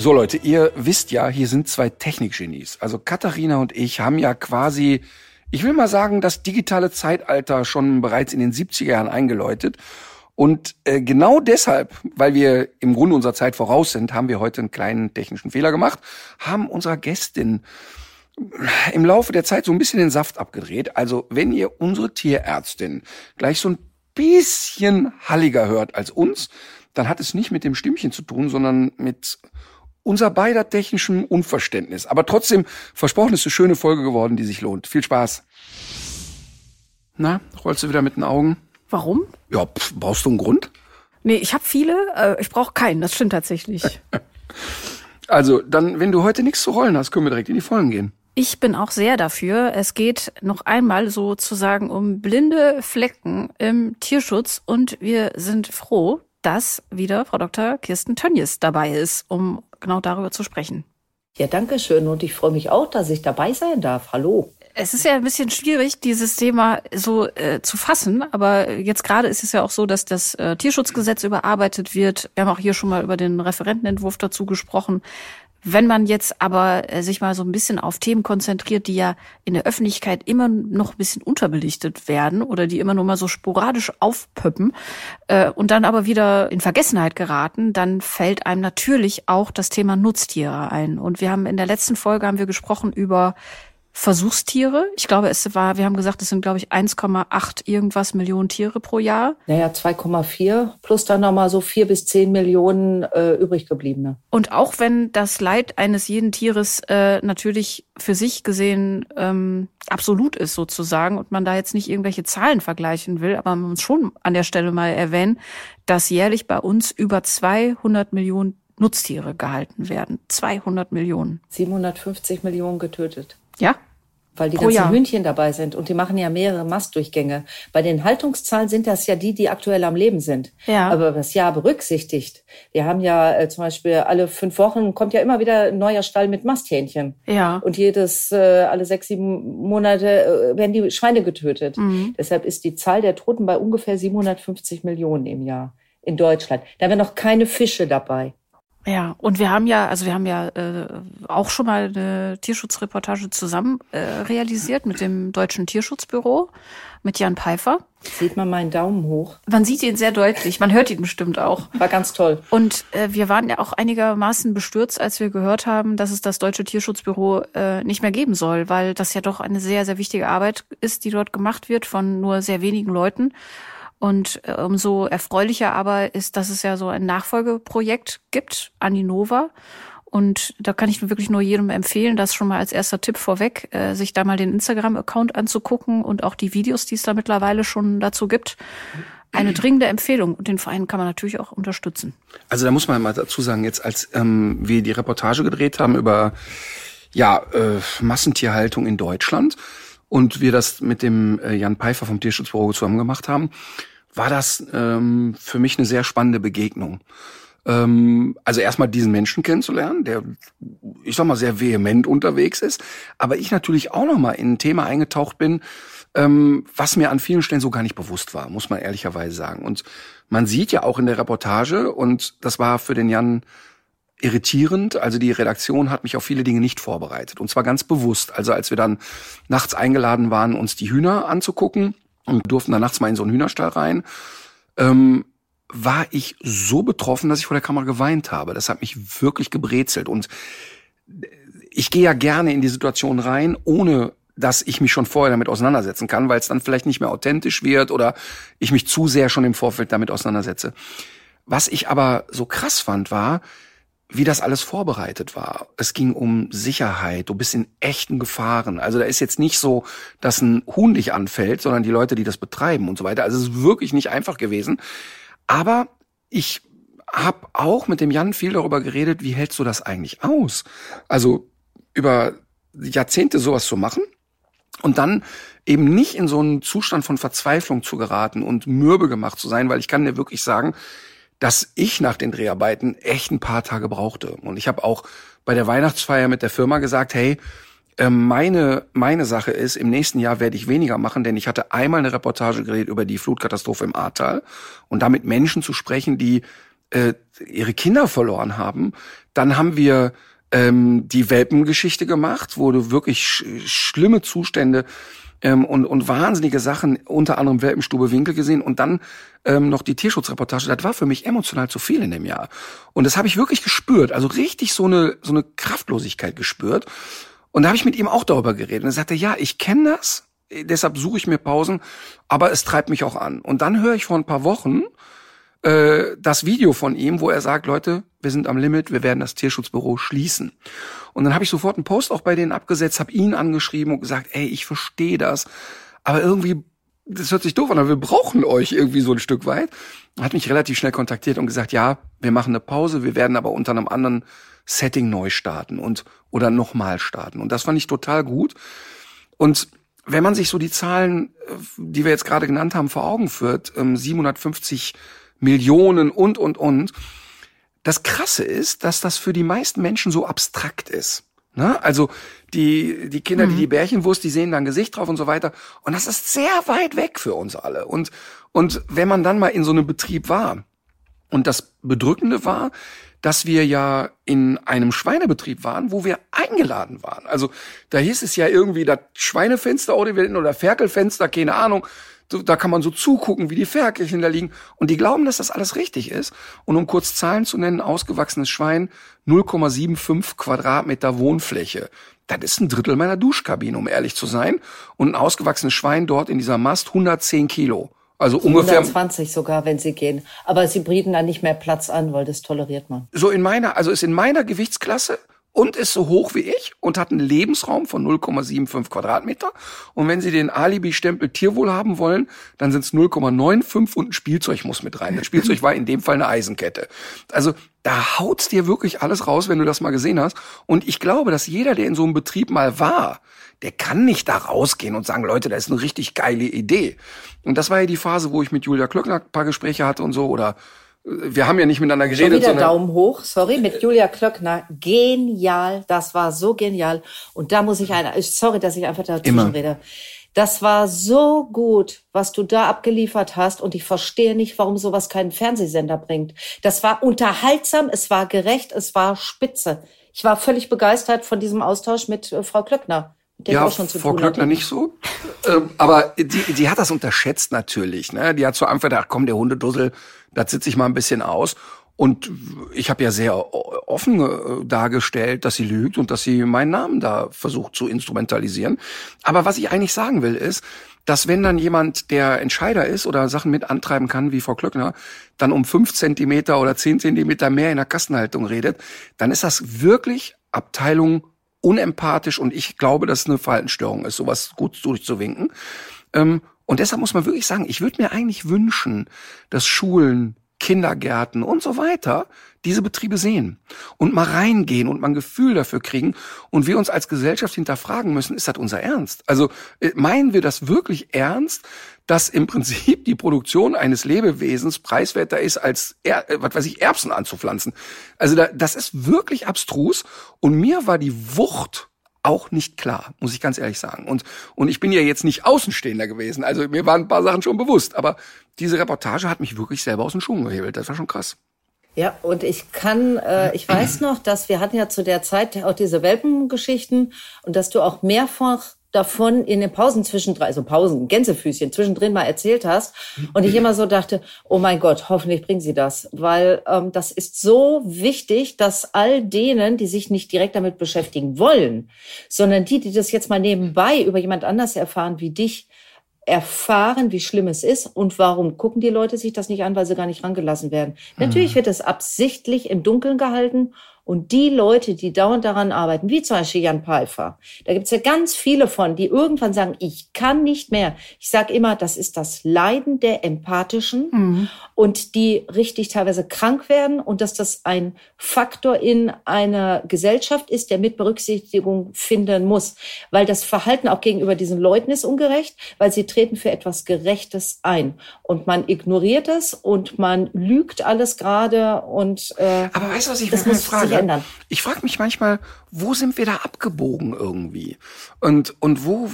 So Leute, ihr wisst ja, hier sind zwei Technikgenies. Also Katharina und ich haben ja quasi, ich will mal sagen, das digitale Zeitalter schon bereits in den 70er Jahren eingeläutet. Und äh, genau deshalb, weil wir im Grunde unserer Zeit voraus sind, haben wir heute einen kleinen technischen Fehler gemacht, haben unserer Gästin im Laufe der Zeit so ein bisschen den Saft abgedreht. Also wenn ihr unsere Tierärztin gleich so ein bisschen halliger hört als uns, dann hat es nicht mit dem Stimmchen zu tun, sondern mit unser beider technischem Unverständnis. Aber trotzdem, versprochen ist eine schöne Folge geworden, die sich lohnt. Viel Spaß. Na, rollst du wieder mit den Augen? Warum? Ja, pff, brauchst du einen Grund? Nee, ich habe viele, äh, ich brauche keinen, das stimmt tatsächlich. Also, dann, wenn du heute nichts zu rollen hast, können wir direkt in die Vollen gehen. Ich bin auch sehr dafür. Es geht noch einmal sozusagen um blinde Flecken im Tierschutz und wir sind froh, dass wieder Frau Dr. Kirsten Tönjes dabei ist, um genau darüber zu sprechen. Ja, danke schön und ich freue mich auch, dass ich dabei sein darf. Hallo. Es ist ja ein bisschen schwierig, dieses Thema so äh, zu fassen, aber jetzt gerade ist es ja auch so, dass das äh, Tierschutzgesetz überarbeitet wird. Wir haben auch hier schon mal über den Referentenentwurf dazu gesprochen. Wenn man jetzt aber äh, sich mal so ein bisschen auf Themen konzentriert, die ja in der Öffentlichkeit immer noch ein bisschen unterbelichtet werden oder die immer nur mal so sporadisch aufpöppen äh, und dann aber wieder in Vergessenheit geraten, dann fällt einem natürlich auch das Thema Nutztiere ein. Und wir haben in der letzten Folge haben wir gesprochen über Versuchstiere. Ich glaube, es war, wir haben gesagt, es sind, glaube ich, 1,8 irgendwas Millionen Tiere pro Jahr. Naja, 2,4 plus dann nochmal so vier bis zehn Millionen äh, übrig gebliebene. Und auch wenn das Leid eines jeden Tieres äh, natürlich für sich gesehen ähm, absolut ist sozusagen und man da jetzt nicht irgendwelche Zahlen vergleichen will, aber man muss schon an der Stelle mal erwähnen, dass jährlich bei uns über 200 Millionen Nutztiere gehalten werden. 200 Millionen. 750 Millionen getötet. Ja, Weil die Pro ganzen Jahr. Hühnchen dabei sind und die machen ja mehrere Mastdurchgänge. Bei den Haltungszahlen sind das ja die, die aktuell am Leben sind. Ja. Aber das Jahr berücksichtigt. Wir haben ja äh, zum Beispiel alle fünf Wochen kommt ja immer wieder ein neuer Stall mit Masthähnchen. ja. Und jedes, äh, alle sechs, sieben Monate äh, werden die Schweine getötet. Mhm. Deshalb ist die Zahl der Toten bei ungefähr 750 Millionen im Jahr in Deutschland. Da wären noch keine Fische dabei. Ja, und wir haben ja, also wir haben ja äh, auch schon mal eine Tierschutzreportage zusammen äh, realisiert mit dem Deutschen Tierschutzbüro, mit Jan Pfeiffer. Sieht man meinen Daumen hoch. Man sieht ihn sehr deutlich, man hört ihn bestimmt auch. War ganz toll. Und äh, wir waren ja auch einigermaßen bestürzt, als wir gehört haben, dass es das Deutsche Tierschutzbüro äh, nicht mehr geben soll, weil das ja doch eine sehr, sehr wichtige Arbeit ist, die dort gemacht wird von nur sehr wenigen Leuten. Und äh, umso erfreulicher aber ist, dass es ja so ein Nachfolgeprojekt gibt, Aninova. Und da kann ich wirklich nur jedem empfehlen, das schon mal als erster Tipp vorweg, äh, sich da mal den Instagram-Account anzugucken und auch die Videos, die es da mittlerweile schon dazu gibt. Eine dringende Empfehlung. Und den Verein kann man natürlich auch unterstützen. Also da muss man mal dazu sagen, jetzt als ähm, wir die Reportage gedreht haben über ja äh, Massentierhaltung in Deutschland und wir das mit dem äh, Jan Pfeiffer vom Tierschutzbüro zusammen gemacht haben, war das ähm, für mich eine sehr spannende Begegnung. Ähm, also erstmal diesen Menschen kennenzulernen, der, ich sag mal, sehr vehement unterwegs ist, aber ich natürlich auch noch mal in ein Thema eingetaucht bin, ähm, was mir an vielen Stellen so gar nicht bewusst war, muss man ehrlicherweise sagen. Und man sieht ja auch in der Reportage, und das war für den Jan irritierend. Also die Redaktion hat mich auf viele Dinge nicht vorbereitet. Und zwar ganz bewusst. Also als wir dann nachts eingeladen waren, uns die Hühner anzugucken und durften dann nachts mal in so einen Hühnerstall rein, ähm, war ich so betroffen, dass ich vor der Kamera geweint habe. Das hat mich wirklich gebrezelt. Und ich gehe ja gerne in die Situation rein, ohne dass ich mich schon vorher damit auseinandersetzen kann, weil es dann vielleicht nicht mehr authentisch wird oder ich mich zu sehr schon im Vorfeld damit auseinandersetze. Was ich aber so krass fand, war, wie das alles vorbereitet war. Es ging um Sicherheit, du bist in echten Gefahren. Also da ist jetzt nicht so, dass ein Huhn dich anfällt, sondern die Leute, die das betreiben und so weiter. Also es ist wirklich nicht einfach gewesen. Aber ich habe auch mit dem Jan viel darüber geredet, wie hältst du das eigentlich aus? Also über Jahrzehnte sowas zu machen und dann eben nicht in so einen Zustand von Verzweiflung zu geraten und mürbe gemacht zu sein, weil ich kann dir wirklich sagen, dass ich nach den Dreharbeiten echt ein paar Tage brauchte. Und ich habe auch bei der Weihnachtsfeier mit der Firma gesagt, hey, ähm, meine, meine Sache ist, im nächsten Jahr werde ich weniger machen, denn ich hatte einmal eine Reportage geredet über die Flutkatastrophe im Ahrtal und damit Menschen zu sprechen, die äh, ihre Kinder verloren haben. Dann haben wir ähm, die Welpengeschichte gemacht, wo du wirklich sch schlimme Zustände ähm, und, und wahnsinnige Sachen, unter anderem Welpenstube Winkel gesehen und dann ähm, noch die Tierschutzreportage. Das war für mich emotional zu viel in dem Jahr. Und das habe ich wirklich gespürt, also richtig so eine, so eine Kraftlosigkeit gespürt. Und da habe ich mit ihm auch darüber geredet. Und er sagte, ja, ich kenne das, deshalb suche ich mir Pausen, aber es treibt mich auch an. Und dann höre ich vor ein paar Wochen, äh, das Video von ihm, wo er sagt, Leute, wir sind am Limit, wir werden das Tierschutzbüro schließen. Und dann habe ich sofort einen Post auch bei denen abgesetzt, habe ihn angeschrieben und gesagt, ey, ich verstehe das, aber irgendwie, das hört sich doof an, aber wir brauchen euch irgendwie so ein Stück weit. Hat mich relativ schnell kontaktiert und gesagt, ja, wir machen eine Pause, wir werden aber unter einem anderen Setting neu starten und oder nochmal starten. Und das fand ich total gut. Und wenn man sich so die Zahlen, äh, die wir jetzt gerade genannt haben, vor Augen führt, 750 ähm, Millionen und, und, und. Das Krasse ist, dass das für die meisten Menschen so abstrakt ist. Ne? Also die, die Kinder, mhm. die die Bärchenwurst, die sehen da ein Gesicht drauf und so weiter. Und das ist sehr weit weg für uns alle. Und, und wenn man dann mal in so einem Betrieb war, und das Bedrückende war, dass wir ja in einem Schweinebetrieb waren, wo wir eingeladen waren. Also da hieß es ja irgendwie das Schweinefenster oder Ferkelfenster, keine Ahnung da kann man so zugucken, wie die Ferkelchen da liegen. Und die glauben, dass das alles richtig ist. Und um kurz Zahlen zu nennen, ausgewachsenes Schwein, 0,75 Quadratmeter Wohnfläche. Das ist ein Drittel meiner Duschkabine, um ehrlich zu sein. Und ein ausgewachsenes Schwein dort in dieser Mast 110 Kilo. Also ungefähr 120 sogar, wenn sie gehen. Aber sie bieten dann nicht mehr Platz an, weil das toleriert man. So in meiner, also ist in meiner Gewichtsklasse und ist so hoch wie ich und hat einen Lebensraum von 0,75 Quadratmeter. Und wenn Sie den Alibi-Stempel Tierwohl haben wollen, dann sind es 0,95 und ein Spielzeug muss mit rein. Das Spielzeug war in dem Fall eine Eisenkette. Also da haut's dir wirklich alles raus, wenn du das mal gesehen hast. Und ich glaube, dass jeder, der in so einem Betrieb mal war, der kann nicht da rausgehen und sagen, Leute, das ist eine richtig geile Idee. Und das war ja die Phase, wo ich mit Julia Klöckner ein paar Gespräche hatte und so oder wir haben ja nicht miteinander geredet. Schon wieder Daumen hoch, sorry, mit Julia Klöckner. Genial, das war so genial. Und da muss ich ein, sorry, dass ich einfach dazwischen Immer. rede. Das war so gut, was du da abgeliefert hast. Und ich verstehe nicht, warum sowas keinen Fernsehsender bringt. Das war unterhaltsam, es war gerecht, es war spitze. Ich war völlig begeistert von diesem Austausch mit äh, Frau Klöckner. Ja, Frau Klöckner nicht so. ähm, aber die, die hat das unterschätzt natürlich. Ne? Die hat so einfach gedacht, komm, der Hundedussel, das sitze ich mal ein bisschen aus. Und ich habe ja sehr offen äh, dargestellt, dass sie lügt und dass sie meinen Namen da versucht zu instrumentalisieren. Aber was ich eigentlich sagen will, ist, dass wenn dann jemand, der Entscheider ist oder Sachen mit antreiben kann, wie Frau Klöckner, dann um fünf Zentimeter oder zehn Zentimeter mehr in der Kastenhaltung redet, dann ist das wirklich Abteilung unempathisch und ich glaube, dass es eine Verhaltensstörung ist, sowas gut durchzuwinken. Ähm, und deshalb muss man wirklich sagen, ich würde mir eigentlich wünschen, dass Schulen, Kindergärten und so weiter diese Betriebe sehen und mal reingehen und mal ein Gefühl dafür kriegen und wir uns als Gesellschaft hinterfragen müssen, ist das unser Ernst? Also äh, meinen wir das wirklich ernst, dass im Prinzip die Produktion eines Lebewesens preiswerter ist als, er, äh, was weiß ich, Erbsen anzupflanzen? Also da, das ist wirklich abstrus und mir war die Wucht auch nicht klar, muss ich ganz ehrlich sagen. Und, und ich bin ja jetzt nicht Außenstehender gewesen. Also mir waren ein paar Sachen schon bewusst. Aber diese Reportage hat mich wirklich selber aus den Schuhen gehebelt. Das war schon krass. Ja, und ich kann, äh, ich weiß noch, dass wir hatten ja zu der Zeit auch diese Welpengeschichten und dass du auch mehrfach davon in den Pausen zwischendrin, also Pausen, Gänsefüßchen zwischendrin mal erzählt hast. Und ich immer so dachte, oh mein Gott, hoffentlich bringen sie das. Weil ähm, das ist so wichtig, dass all denen, die sich nicht direkt damit beschäftigen wollen, sondern die, die das jetzt mal nebenbei über jemand anders erfahren wie dich, erfahren, wie schlimm es ist und warum gucken die Leute sich das nicht an, weil sie gar nicht rangelassen werden. Mhm. Natürlich wird es absichtlich im Dunkeln gehalten Und die Leute, die dauernd daran arbeiten, wie zum Beispiel Jan Pfeiffer, da gibt's ja ganz viele von, die irgendwann sagen, ich kann nicht mehr. Ich sage immer, das ist das Leiden der Empathischen mhm. und die richtig teilweise krank werden und dass das ein Faktor in einer Gesellschaft ist, der mit Berücksichtigung finden muss. Weil das Verhalten auch gegenüber diesen Leuten ist ungerecht, weil sie treten für etwas Gerechtes ein. Und man ignoriert es und man lügt alles gerade und äh, Aber weißt du, was ich mir frage? Ändern. Ich frage mich manchmal, wo sind wir da abgebogen irgendwie? Und, und wo,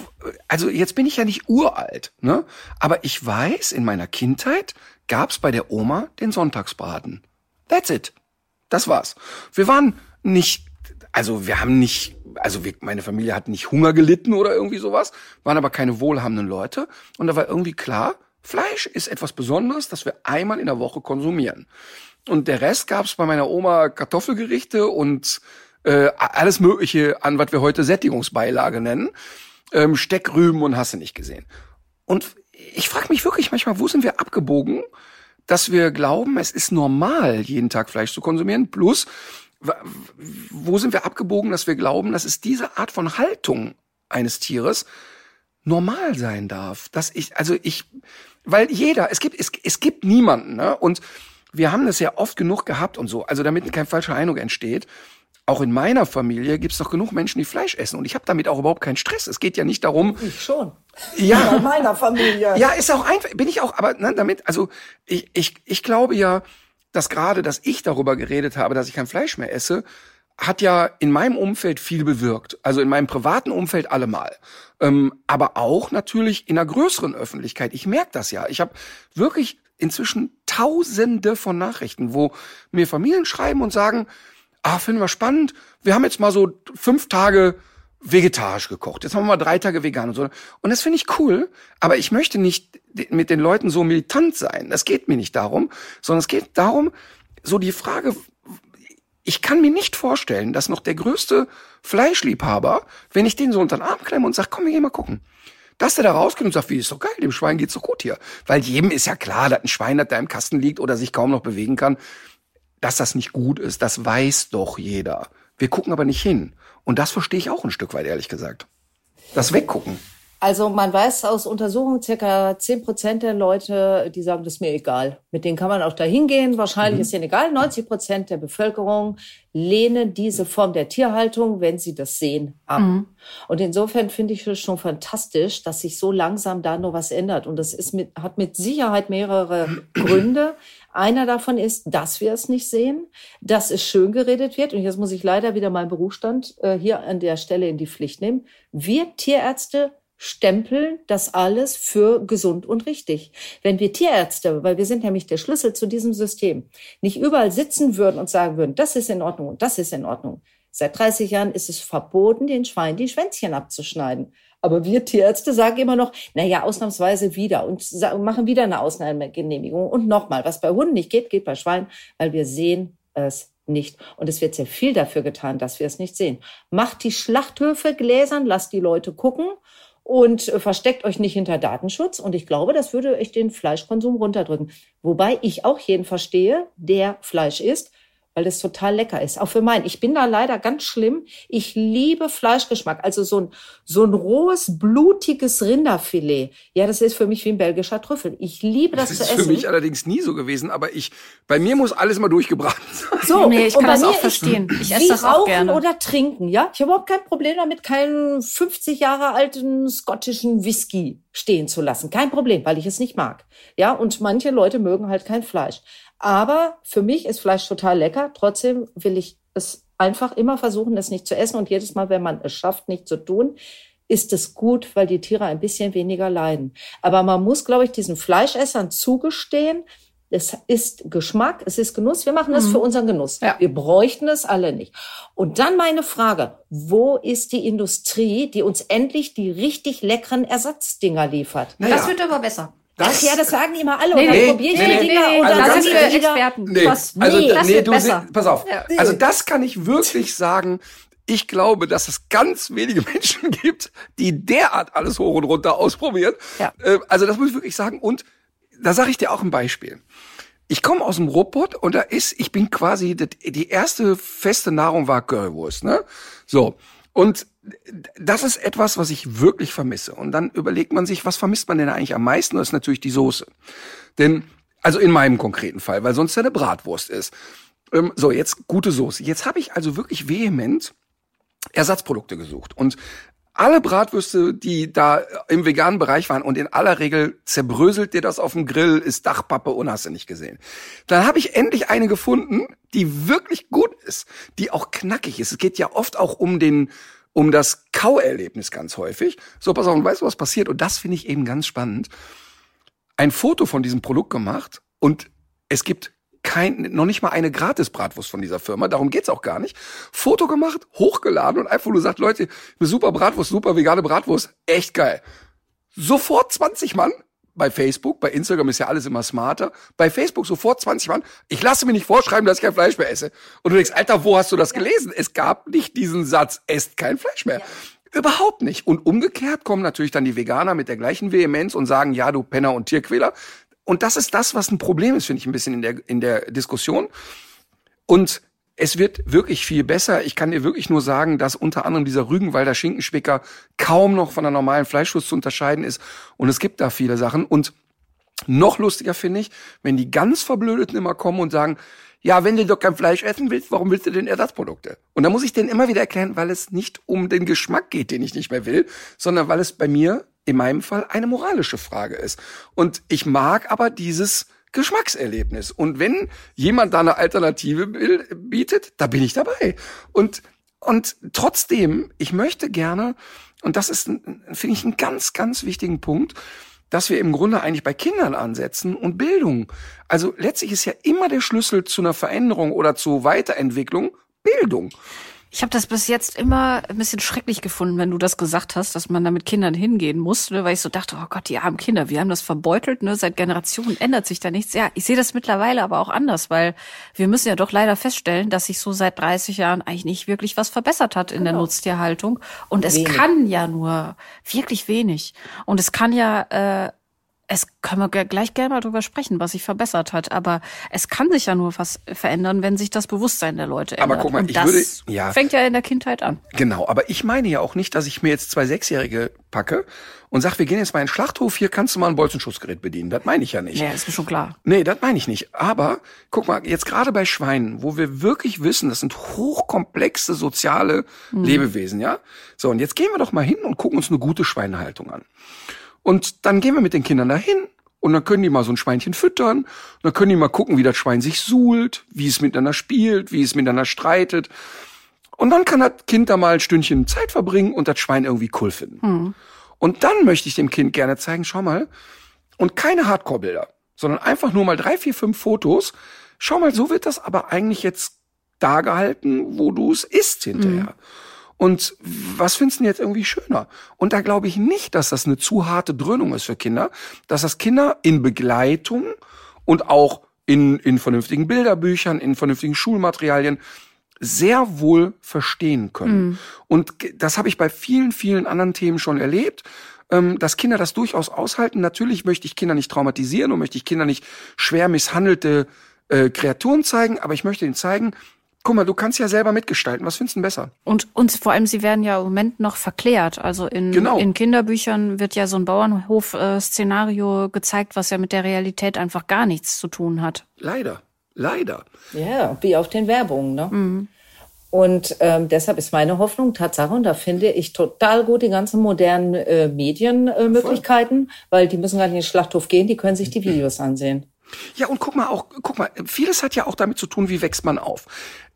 also jetzt bin ich ja nicht uralt, ne? Aber ich weiß, in meiner Kindheit gab's bei der Oma den Sonntagsbraten. That's it. Das war's. Wir waren nicht, also wir haben nicht, also wir, meine Familie hat nicht Hunger gelitten oder irgendwie sowas, waren aber keine wohlhabenden Leute. Und da war irgendwie klar, Fleisch ist etwas Besonderes, das wir einmal in der Woche konsumieren. Und der Rest gab's bei meiner Oma Kartoffelgerichte und äh, alles Mögliche an, was wir heute Sättigungsbeilage nennen. Ähm, Steckrüben und hast du nicht gesehen. Und ich frage mich wirklich manchmal, wo sind wir abgebogen, dass wir glauben, es ist normal, jeden Tag Fleisch zu konsumieren. Plus, wo sind wir abgebogen, dass wir glauben, dass es diese Art von Haltung eines Tieres normal sein darf. Dass ich, also ich, weil jeder, es gibt, es, es gibt niemanden, ne? Und wir haben das ja oft genug gehabt und so, also damit kein falscher Eindruck entsteht. Auch in meiner Familie gibt's doch genug Menschen, die Fleisch essen. Und ich habe damit auch überhaupt keinen Stress. Es geht ja nicht darum. Ich schon. Ja. In meiner Familie. Ja, ist auch einfach, bin ich auch, aber ne, damit, also ich, ich, ich glaube ja, dass gerade, dass ich darüber geredet habe, dass ich kein Fleisch mehr esse, hat ja in meinem Umfeld viel bewirkt. Also in meinem privaten Umfeld allemal. Ähm, aber auch natürlich in einer größeren Öffentlichkeit. Ich merke das ja. Ich habe wirklich inzwischen tausende von Nachrichten, wo mir Familien schreiben und sagen, ah, finden wir spannend, wir haben jetzt mal so fünf Tage vegetarisch gekocht. Jetzt haben wir mal drei Tage vegan und so. Und das finde ich cool, aber ich möchte nicht mit den Leuten so militant sein. Das geht mir nicht darum, sondern es geht darum, so die Frage, ich kann mir nicht vorstellen, dass noch der größte Fleischliebhaber, wenn ich den so unter den Arm klemme und sage, komm, wir gehen mal gucken, dass der da rausgeht und sagt, wie ist doch geil, dem Schwein geht's doch gut hier. Weil jedem ist ja klar, dass ein Schwein, das da im Kasten liegt oder sich kaum noch bewegen kann, dass das nicht gut ist. Das weiß doch jeder. Wir gucken aber nicht hin. Und das verstehe ich auch ein Stück weit, ehrlich gesagt. Das Weggucken. Also man weiß aus Untersuchungen, circa zehn Prozent der Leute, die sagen, das ist mir egal. Mit denen kann man auch da hingehen. Wahrscheinlich mhm. ist denen egal. 90 Prozent der Bevölkerung lehnen diese Form der Tierhaltung, wenn sie das sehen, ab. Mhm. Und insofern finde ich es schon fantastisch, dass sich so langsam da noch was ändert. Und das ist mit, hat mit Sicherheit mehrere Gründe. Einer davon ist, dass wir es nicht sehen, dass es schön geredet wird. Und jetzt muss ich leider wieder meinen Berufsstand äh, hier an der Stelle in die Pflicht nehmen. Wir Tierärzte stempeln das alles für gesund und richtig. Wenn wir Tierärzte, weil wir sind nämlich der Schlüssel zu diesem System, nicht überall sitzen würden und sagen würden, das ist in Ordnung und das ist in Ordnung. Seit 30 Jahren ist es verboten, den Schweinen die Schwänzchen abzuschneiden. Aber wir Tierärzte sagen immer noch, na ja, ausnahmsweise wieder und machen wieder eine Ausnahmegenehmigung. Und nochmal, was bei Hunden nicht geht, geht bei Schweinen, weil wir sehen es nicht. Und es wird sehr viel dafür getan, dass wir es nicht sehen. Macht die Schlachthöfe gläsern, lasst die Leute gucken und äh, versteckt euch nicht hinter Datenschutz. Und ich glaube, das würde euch den Fleischkonsum runterdrücken. Wobei ich auch jeden verstehe, der Fleisch isst, weil das total lecker ist. Auch für meinen. Ich bin da leider ganz schlimm. Ich liebe Fleischgeschmack. Also so ein, so ein rohes, blutiges Rinderfilet. Ja, das ist für mich wie ein belgischer Trüffel. Ich liebe das, das zu essen. Das ist für mich allerdings nie so gewesen. Aber ich, bei mir muss alles mal durchgebraten sein. So, nee, ich kann das auch verstehen. Ich esse das auch rauchen gerne. oder trinken, ja. Ich habe überhaupt kein Problem damit, keinen 50 Jahre alten schottischen Whisky stehen zu lassen. Kein Problem, weil ich es nicht mag. Ja, und manche Leute mögen halt kein Fleisch. Aber für mich ist Fleisch total lecker. Trotzdem will ich es einfach immer versuchen, es nicht zu essen. Und jedes Mal, wenn man es schafft, nicht zu tun, ist es gut, weil die Tiere ein bisschen weniger leiden. Aber man muss, glaube ich, diesen Fleischessern zugestehen, es ist Geschmack, es ist Genuss. Wir machen das mhm. für unseren Genuss. Ja. Wir bräuchten es alle nicht. Und dann meine Frage, wo ist die Industrie, die uns endlich die richtig leckeren Ersatzdinger liefert? Naja. Das wird aber besser. Das, ja, das sagen immer alle. Nee, und dann nee, probiere ich nee, die Dinger nee, und also dann sagen die wieder, Experten. Nee, Was? also nee, das nee, du, besser. pass auf. Ja. Also das kann ich wirklich sagen. Ich glaube, dass es ganz wenige Menschen gibt, die derart alles hoch und runter ausprobieren. Ja. Äh, also das muss ich wirklich sagen. Und da sage ich dir auch ein Beispiel. Ich komme aus dem Ruhrpott und da ist, ich bin quasi, die erste feste Nahrung war Currywurst, ne? So. Und das ist etwas, was ich wirklich vermisse. Und dann überlegt man sich, was vermisst man denn eigentlich am meisten? Das ist natürlich die Soße. Denn, also in meinem konkreten Fall, weil sonst ja eine Bratwurst ist. Ähm, so, jetzt gute Soße. Jetzt habe ich also wirklich vehement Ersatzprodukte gesucht. Und alle Bratwürste, die da im veganen Bereich waren und in aller Regel zerbröselt dir das auf dem Grill, ist Dachpappe und hast du nicht gesehen. Dann habe ich endlich eine gefunden, die wirklich gut ist, die auch knackig ist. Es geht ja oft auch um den um das Kauerlebnis ganz häufig. So, pass auf, und weißt du, was passiert? Und das finde ich eben ganz spannend. Ein Foto von diesem Produkt gemacht und es gibt kein, noch nicht mal eine Gratis-Bratwurst von dieser Firma, darum geht's auch gar nicht. Foto gemacht, hochgeladen und einfach nur sagt, Leute, eine super Bratwurst, super vegane Bratwurst, echt geil. Sofort 20 Mann bei Facebook, bei Instagram ist ja alles immer smarter. Bei Facebook sofort 20 Mann. Ich lasse mir nicht vorschreiben, dass ich kein Fleisch mehr esse. Und du denkst, Alter, wo hast du das gelesen? Es gab nicht diesen Satz, esst kein Fleisch mehr. Ja. Überhaupt nicht. Und umgekehrt kommen natürlich dann die Veganer mit der gleichen Vehemenz und sagen, ja, du Penner und Tierquäler. Und das ist das, was ein Problem ist, finde ich, ein bisschen in der, in der Diskussion. Und es wird wirklich viel besser. Ich kann dir wirklich nur sagen, dass unter anderem dieser Rügenwalder Schinkenspicker kaum noch von einer normalen Fleischwurst zu unterscheiden ist. Und es gibt da viele Sachen. Und noch lustiger finde ich, wenn die ganz Verblödeten immer kommen und sagen, ja, wenn du doch kein Fleisch essen willst, warum willst du denn Ersatzprodukte? Und da muss ich denen immer wieder erklären, weil es nicht um den Geschmack geht, den ich nicht mehr will, sondern weil es bei mir in meinem Fall eine moralische Frage ist. Und ich mag aber dieses Geschmackserlebnis. Und wenn jemand da eine Alternative bietet, da bin ich dabei. Und, und trotzdem, ich möchte gerne, und das ist, finde ich, einen ganz, ganz wichtigen Punkt, dass wir im Grunde eigentlich bei Kindern ansetzen und Bildung. Also letztlich ist ja immer der Schlüssel zu einer Veränderung oder zu Weiterentwicklung Bildung. Ich habe das bis jetzt immer ein bisschen schrecklich gefunden, wenn du das gesagt hast, dass man da mit Kindern hingehen muss, ne, weil ich so dachte, oh Gott, die armen Kinder, wir haben das verbeutelt, ne, seit Generationen ändert sich da nichts. Ja, ich sehe das mittlerweile aber auch anders, weil wir müssen ja doch leider feststellen, dass sich so seit 30 Jahren eigentlich nicht wirklich was verbessert hat in genau. der Nutztierhaltung. Und es wenig. kann ja nur wirklich wenig. Und es kann ja äh, es können wir gleich gerne mal drüber sprechen, was sich verbessert hat. Aber es kann sich ja nur was verändern, wenn sich das Bewusstsein der Leute ändert. Aber guck mal, Und ich das würde, ja. fängt ja in der Kindheit an. Genau, aber ich meine ja auch nicht, dass ich mir jetzt zwei Sechsjährige packe und sag, wir gehen jetzt mal in den Schlachthof, hier kannst du mal ein Bolzenschussgerät bedienen. Das meine ich ja nicht. Ja, ist mir schon klar. Nee, das meine ich nicht. Aber guck mal, jetzt gerade bei Schweinen, wo wir wirklich wissen, das sind hochkomplexe soziale hm. Lebewesen, ja? So, und jetzt gehen wir doch mal hin und gucken uns eine gute Schweinehaltung an. Und dann gehen wir mit den Kindern dahin und dann können die mal so ein Schweinchen füttern. Und dann können die mal gucken, wie das Schwein sich suhlt, wie es miteinander spielt, wie es miteinander streitet. Und dann kann das Kind da mal ein Stündchen Zeit verbringen und das Schwein irgendwie cool finden. Mhm. Und dann möchte ich dem Kind gerne zeigen, schau mal, und keine Hardcore-Bilder, sondern einfach nur mal drei, vier, fünf Fotos. Schau mal, so wird das aber eigentlich jetzt dargehalten, wo du es isst hinterher. Mhm. Und was findest du jetzt irgendwie schöner? Und da glaube ich nicht, dass das eine zu harte Dröhnung ist für Kinder, dass das Kinder in Begleitung und auch in, in vernünftigen Bilderbüchern, in vernünftigen Schulmaterialien sehr wohl verstehen können. Mhm. Und das habe ich bei vielen, vielen anderen Themen schon erlebt ähm, dass Kinder das durchaus aushalten. Natürlich möchte ich Kinder nicht traumatisieren und möchte ich Kinder nicht schwer misshandelte äh, Kreaturen zeigen, aber ich möchte ihnen zeigen, Guck mal, du kannst ja selber mitgestalten. Was findest du denn besser? Und, und vor allem, sie werden ja im Moment noch verklärt. Also in, genau. in Kinderbüchern wird ja so ein Bauernhof-Szenario gezeigt, was ja mit der Realität einfach gar nichts zu tun hat. Leider. Leider. Ja, wie auf den Werbungen, ne? Mhm. Und ähm, deshalb ist meine Hoffnung Tatsache, und da finde ich total gut die ganzen modernen äh, Medienmöglichkeiten, äh, weil die müssen gar nicht in den Schlachthof gehen, die können sich die Videos ansehen. Ja, und guck mal auch, guck mal, vieles hat ja auch damit zu tun, wie wächst man auf.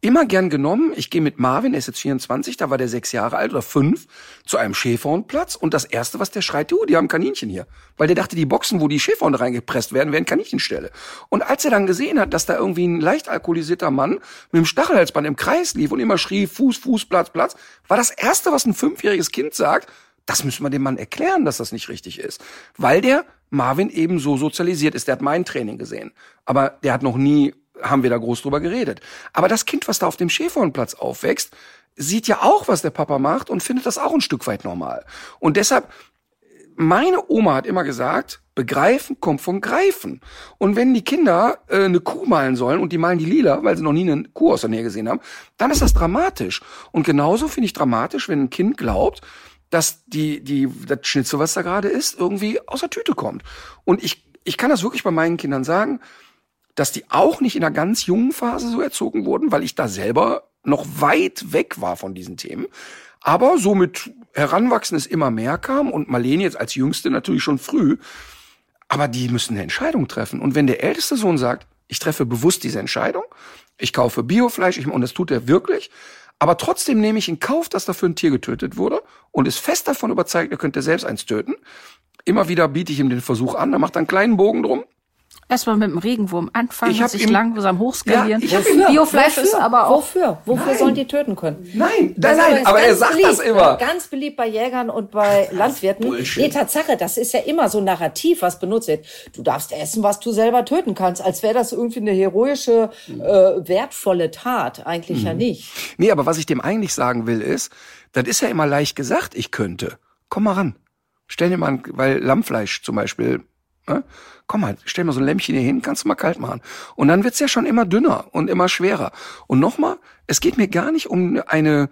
Immer gern genommen, ich gehe mit Marvin, er ist jetzt 24, da war der sechs Jahre alt oder fünf, zu einem Schäferhundplatz und das erste, was der schreit, du, die haben Kaninchen hier. Weil der dachte, die Boxen, wo die Schäferhunde reingepresst werden, wären Kaninchenställe. Und als er dann gesehen hat, dass da irgendwie ein leicht alkoholisierter Mann mit dem Stachelhalsband im Kreis lief und immer schrie, Fuß, Fuß, Platz, Platz, war das erste, was ein fünfjähriges Kind sagt, das müssen wir dem Mann erklären, dass das nicht richtig ist. Weil der Marvin eben so sozialisiert ist. Der hat mein Training gesehen. Aber der hat noch nie, haben wir da groß drüber geredet. Aber das Kind, was da auf dem Schäferhundplatz aufwächst, sieht ja auch, was der Papa macht und findet das auch ein Stück weit normal. Und deshalb meine Oma hat immer gesagt, begreifen kommt von greifen. Und wenn die Kinder äh, eine Kuh malen sollen und die malen die lila, weil sie noch nie eine Kuh aus der Nähe gesehen haben, dann ist das dramatisch. Und genauso finde ich dramatisch, wenn ein Kind glaubt, dass die, die, das Schnitzel, was da gerade ist, irgendwie aus der Tüte kommt. Und ich, ich kann das wirklich bei meinen Kindern sagen, dass die auch nicht in einer ganz jungen Phase so erzogen wurden, weil ich da selber noch weit weg war von diesen Themen. Aber so mit Heranwachsen immer mehr kam und Marlene jetzt als Jüngste natürlich schon früh. Aber die müssen eine Entscheidung treffen. Und wenn der älteste Sohn sagt, ich treffe bewusst diese Entscheidung, ich kaufe Biofleisch, ich, und das tut er wirklich, aber trotzdem nehme ich in Kauf, dass dafür ein Tier getötet wurde und ist fest davon überzeugt, er könnte selbst eins töten. Immer wieder biete ich ihm den Versuch an, er macht einen kleinen Bogen drum Erstmal mit dem Regenwurm anfangen, Ich sich ihm- langsam hochskalieren. Ja, Biofleisch ist aber auch Wofür? Wofür Nein. sollen die töten können? Nein, nein, nein, aber er sagt beliebt, das immer. ne? Ganz beliebt bei Jägern und bei Landwirten. Bullshit. Nee, Tatsache, das ist ja immer so ein Narrativ, was benutzt wird. Du darfst essen, was du selber töten kannst, als wäre das irgendwie eine heroische, äh, wertvolle Tat. Eigentlich Mhm. ja nicht. Nee, aber was ich dem eigentlich sagen will, ist, das ist ja immer leicht gesagt, ich könnte. Komm mal ran. Stell dir mal, ein, weil Lammfleisch zum Beispiel, ne? Komm mal, stell mal so ein Lämpchen hier hin, kannst du mal kalt machen. Und dann wird's ja schon immer dünner und immer schwerer. Und nochmal, es geht mir gar nicht um eine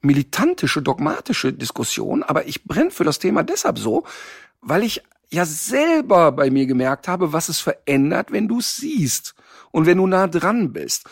militantische, dogmatische Diskussion, aber ich brenne für das Thema deshalb so, weil ich ja selber bei mir gemerkt habe, was es verändert, wenn du es siehst und wenn du nah dran bist.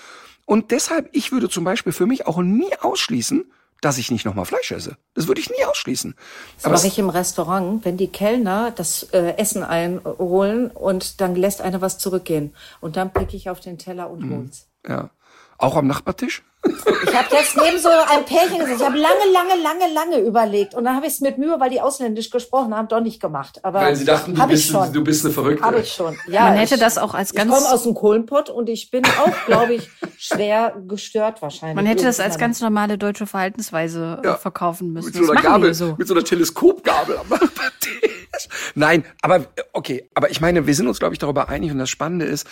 Und deshalb, ich würde zum Beispiel für mich auch nie ausschließen, dass ich nicht nochmal Fleisch esse. Das würde ich nie ausschließen. Das mache ich im Restaurant, wenn die Kellner das äh, Essen einholen und dann lässt einer was zurückgehen. Und dann blicke ich auf den Teller und hol's. ja. Auch am Nachbartisch? Ich habe jetzt neben so ein Pärchen gesessen. Ich habe lange, lange, lange, lange überlegt. Und dann habe ich es mit Mühe, weil die ausländisch gesprochen haben, doch nicht gemacht. Aber Weil sie dachten, du bist, ich schon. du bist eine Verrückte. Habe ich schon. Ja, Man hätte ich, das auch als Ich ganz komme aus dem Kohlenpott und ich bin auch, glaube ich, schwer gestört wahrscheinlich. man hätte das als ganz normale deutsche Verhaltensweise Ja. verkaufen müssen. mit so einer Gabel, so. mit so einer Teleskopgabel am Nachbartisch. Nein, aber okay, aber ich meine, wir sind uns glaube ich darüber einig und das Spannende ist,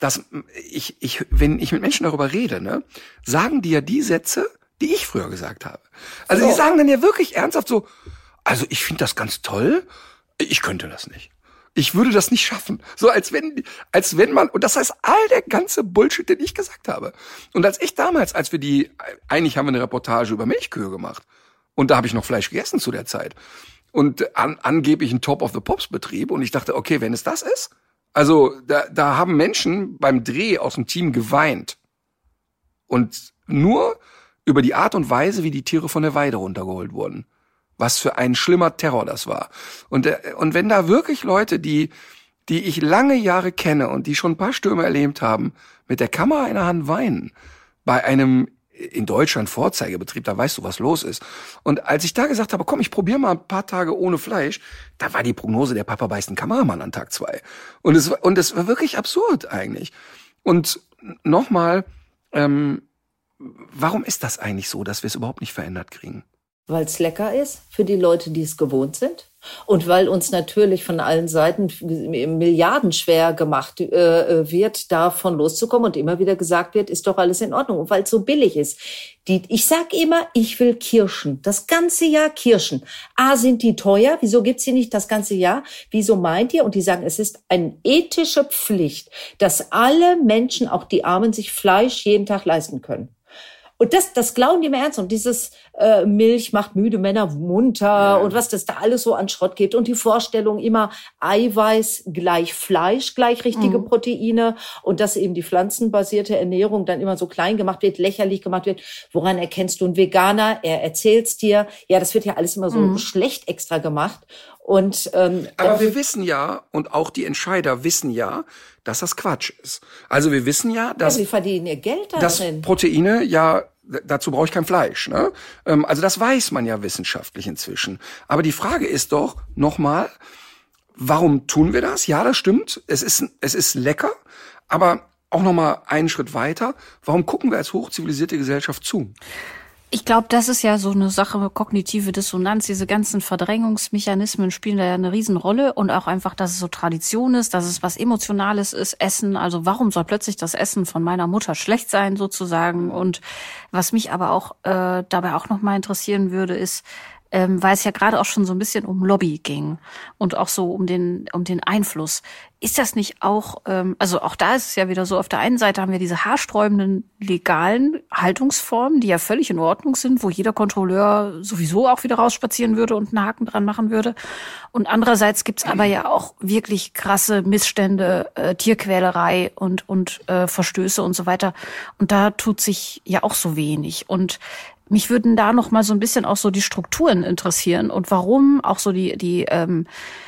dass ich ich wenn ich mit Menschen darüber rede, ne, sagen die ja die Sätze, die ich früher gesagt habe. Also die sagen dann ja wirklich ernsthaft so, also ich finde das ganz toll, ich könnte das nicht. Ich würde das nicht schaffen. So als wenn, als wenn man, und das heißt all der ganze Bullshit, den ich gesagt habe. Und als ich damals, als wir die, eigentlich haben wir eine Reportage über Milchkühe gemacht. Und da habe ich noch Fleisch gegessen zu der Zeit. Und an, angeblich ein Top of the Pops Betrieb. Und ich dachte, okay, wenn es das ist, also da, da haben Menschen beim Dreh aus dem Team geweint. Und nur über die Art und Weise, wie die Tiere von der Weide runtergeholt wurden. Was für ein schlimmer Terror das war. Und, äh, und wenn da wirklich Leute, die, die ich lange Jahre kenne und die schon ein paar Stürme erlebt haben, mit der Kamera in der Hand weinen, bei einem in Deutschland Vorzeigebetrieb, da weißt du, was los ist. Und als ich da gesagt habe, komm, ich probiere mal ein paar Tage ohne Fleisch, da war die Prognose, der Papa beißt einen Kameramann an Tag zwei. Und es, war- und es war wirklich absurd eigentlich. Und nochmal, ähm, warum ist das eigentlich so, dass wir es überhaupt nicht verändert kriegen? Weil es lecker ist für die Leute, die es gewohnt sind. Und weil uns natürlich von allen Seiten milliardenschwer gemacht äh, wird, davon loszukommen und immer wieder gesagt wird, ist doch alles in Ordnung. Und weil es so billig ist. Die, ich sag immer, ich will Kirschen. Das ganze Jahr Kirschen. A, sind die teuer. Wieso gibt's sie nicht das ganze Jahr? Wieso meint ihr? Und die sagen, es ist eine ethische Pflicht, dass alle Menschen, auch die Armen, sich Fleisch jeden Tag leisten können. Und das, das glauben die mir ernst. Und dieses äh, Milch macht müde Männer munter und was das da alles so an Schrott gibt. Und die Vorstellung immer Eiweiß gleich Fleisch, gleich richtige Proteine. Und dass eben die pflanzenbasierte Ernährung dann immer so klein gemacht wird, lächerlich gemacht wird. Woran erkennst du einen Veganer? Er erzählt's dir. Ja, das wird ja alles immer so schlecht extra gemacht. Und ähm, Aber wir wissen ja, und auch die Entscheider wissen ja, dass das Quatsch ist. Also wir wissen ja, ja, dass sie verdienen ihr Geld dass darin. Proteine ja dazu brauche ich kein Fleisch. Ne? Ähm, Also das weiß man ja wissenschaftlich inzwischen. Aber die Frage ist doch nochmal, warum tun wir das? Ja, das stimmt. Es ist es ist lecker, aber auch nochmal einen Schritt weiter. Warum gucken wir als hochzivilisierte Gesellschaft zu? Ich glaube, das ist ja so eine Sache, kognitive Dissonanz. Diese ganzen Verdrängungsmechanismen spielen da ja eine Riesenrolle und auch einfach, dass es so Tradition ist, dass es was Emotionales ist, Essen. Also warum soll plötzlich das Essen von meiner Mutter schlecht sein sozusagen? Und was mich aber auch äh, dabei auch noch mal interessieren würde, ist, ähm, weil es ja gerade auch schon so ein bisschen um Lobby ging und auch so um den, um den Einfluss. Ist das nicht auch, ähm, also auch da ist es ja wieder so, auf der einen Seite haben wir diese haarsträubenden legalen Haltungsformen, die ja völlig in Ordnung sind, wo jeder Kontrolleur sowieso auch wieder rausspazieren würde und einen Haken dran machen würde. Und andererseits gibt's aber ja auch wirklich krasse Missstände, äh, Tierquälerei und, und äh, Verstöße und so weiter. Und da tut sich ja auch so wenig. Und mich würden da noch mal so ein bisschen auch so die Strukturen interessieren und warum auch so die die ähm,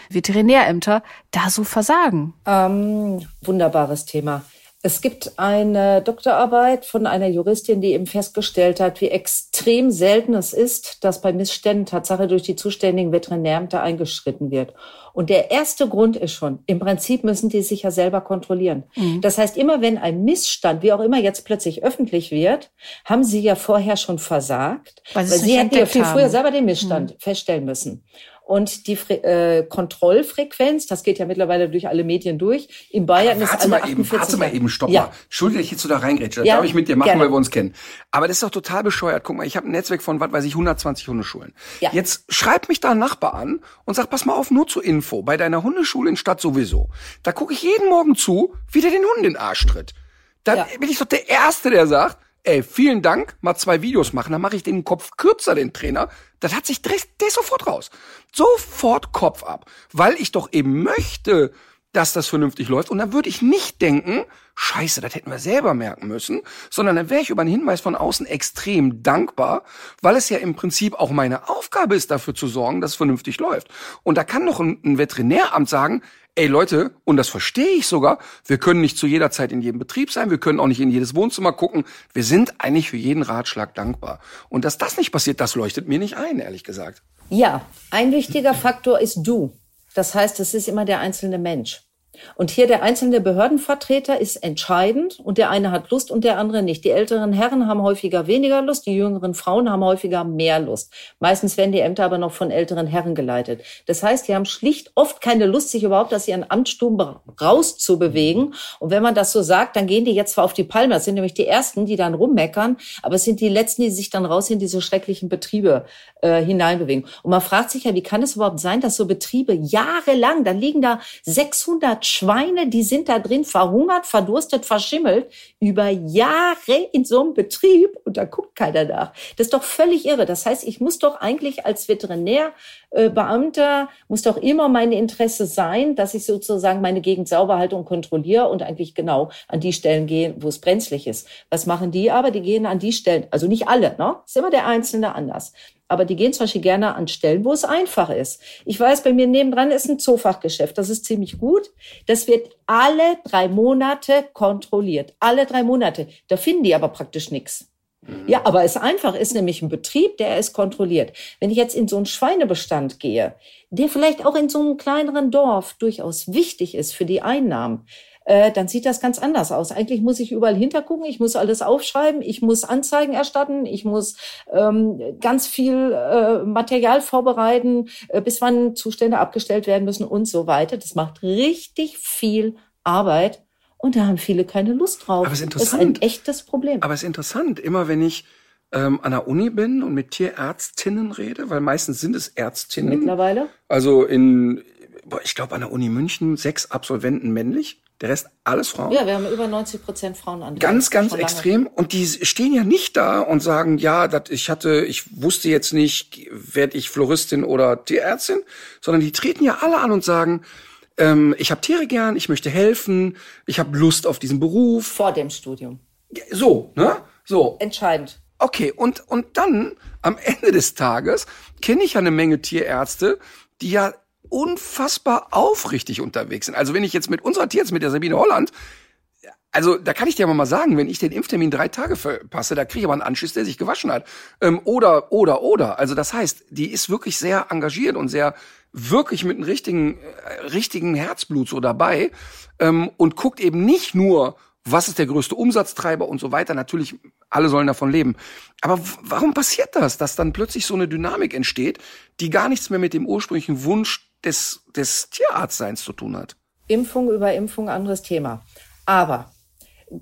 Veterinärämter da so versagen. Ähm, wunderbares Thema. Es gibt eine Doktorarbeit von einer Juristin, die eben festgestellt hat, wie extrem selten es ist, dass bei Missständen Tatsache durch die zuständigen Veterinärämter eingeschritten wird. Und der erste Grund ist schon, im Prinzip müssen die sich ja selber kontrollieren. Mhm. Das heißt, immer wenn ein Missstand, wie auch immer jetzt plötzlich öffentlich wird, haben sie ja vorher schon versagt, weil, weil sie hätten ja viel früher selber den Missstand mhm. feststellen müssen. Und die Fre äh, Kontrollfrequenz, das geht ja mittlerweile durch alle Medien durch. In Bayern ist alle mal eben, Warte mal eben, stopp ja. mal. Entschuldige, ich jetzt so da reingrätsche. Das ja, darf ich mit dir machen, gerne. weil wir uns kennen. Aber das ist doch total bescheuert. Guck mal, ich habe ein Netzwerk von, was weiß ich, 120 Hundeschulen. Ja. Jetzt schreibt mich da ein Nachbar an und sagt, pass mal auf, nur zur Info, bei deiner Hundeschule in Stadt sowieso. Da gucke ich jeden Morgen zu, wie der den Hund in den Arsch tritt. Dann ja. bin ich doch der Erste, der sagt, ey, vielen Dank, mal zwei Videos machen, dann mache ich den Kopf kürzer, den Trainer. Das hat sich, der ist sofort raus. Sofort Kopf ab. Weil ich doch eben möchte, dass das vernünftig läuft. Und dann würde ich nicht denken, scheiße, das hätten wir selber merken müssen, sondern dann wäre ich über einen Hinweis von außen extrem dankbar, weil es ja im Prinzip auch meine Aufgabe ist, dafür zu sorgen, dass es vernünftig läuft. Und da kann doch ein, ein Veterinäramt sagen, ey Leute, und das verstehe ich sogar, wir können nicht zu jeder Zeit in jedem Betrieb sein, wir können auch nicht in jedes Wohnzimmer gucken. Wir sind eigentlich für jeden Ratschlag dankbar. Und dass das nicht passiert, das leuchtet mir nicht ein, ehrlich gesagt. Ja, ein wichtiger Faktor ist du. Das heißt, es ist immer der einzelne Mensch. Und hier der einzelne Behördenvertreter ist entscheidend und der eine hat Lust und der andere nicht. Die älteren Herren haben häufiger weniger Lust, die jüngeren Frauen haben häufiger mehr Lust. Meistens werden die Ämter aber noch von älteren Herren geleitet. Das heißt, die haben schlicht oft keine Lust, sich überhaupt aus ihren Amtsstuben rauszubewegen. Und wenn man das so sagt, dann gehen die jetzt zwar auf die Palme. Das sind nämlich die Ersten, die dann rummeckern, aber es sind die Letzten, die sich dann raus in diese schrecklichen Betriebe äh, hineinbewegen. Und man fragt sich ja, wie kann es überhaupt sein, dass so Betriebe jahrelang, da liegen da 600 Schweine, die sind da drin verhungert, verdurstet, verschimmelt, über Jahre in so einem Betrieb und da guckt keiner nach. Das ist doch völlig irre. Das heißt, ich muss doch eigentlich als Veterinärbeamter, muss doch immer mein Interesse sein, dass ich sozusagen meine Gegend sauber halte und kontrolliere und eigentlich genau an die Stellen gehe, wo es brenzlig ist. Was machen die aber? Die gehen an die Stellen, also nicht alle, ne? Ist immer der Einzelne anders aber die gehen zum Beispiel gerne an Stellen, wo es einfach ist. Ich weiß, bei mir nebendran ist ein Zoofachgeschäft. Das ist ziemlich gut. Das wird alle drei Monate kontrolliert. Alle drei Monate. Da finden die aber praktisch nichts. Mhm. Ja, aber es einfach ist nämlich ein Betrieb, der ist kontrolliert. Wenn ich jetzt in so einen Schweinebestand gehe, der vielleicht auch in so einem kleineren Dorf durchaus wichtig ist für die Einnahmen, äh, dann sieht das ganz anders aus. Eigentlich muss ich überall hintergucken, ich muss alles aufschreiben, ich muss Anzeigen erstatten, ich muss ähm, ganz viel äh, Material vorbereiten, äh, bis wann Zustände abgestellt werden müssen und so weiter. Das macht richtig viel Arbeit. Und da haben viele keine Lust drauf. Aber es ist interessant. Das ist ein echtes Problem. Aber es ist interessant, immer wenn ich ähm, an der Uni bin und mit Tierärztinnen rede, weil meistens sind es Ärztinnen. Mittlerweile? Also in, ich glaube, an der Uni München sechs Absolventen männlich. Der Rest alles Frauen. Ja, wir haben über 90 Prozent Frauenanteil. Ganz, ganz extrem. Und die stehen ja nicht da und sagen, ja, dat, ich hatte, ich wusste jetzt nicht, werde ich Floristin oder Tierärztin, sondern die treten ja alle an und sagen, ähm, ich habe Tiere gern, ich möchte helfen, ich habe Lust auf diesen Beruf. Vor dem Studium. So, ne? So. Entscheidend. Okay, und, und dann am Ende des Tages kenne ich ja eine Menge Tierärzte, die ja unfassbar aufrichtig unterwegs sind. Also wenn ich jetzt mit unserer Tierarzt, mit der Sabine Holland, also da kann ich dir mal sagen, wenn ich den Impftermin drei Tage verpasse, da kriege ich aber einen Anschiss, der sich gewaschen hat. Ähm, oder, oder, oder. Also das heißt, die ist wirklich sehr engagiert und sehr wirklich mit einem richtigen, äh, richtigen Herzblut so dabei ähm, und guckt eben nicht nur, was ist der größte Umsatztreiber und so weiter. Natürlich, alle sollen davon leben. Aber warum passiert das, dass dann plötzlich so eine Dynamik entsteht, die gar nichts mehr mit dem ursprünglichen Wunsch des, des Tierarztseins zu tun hat. Impfung über Impfung, anderes Thema. Aber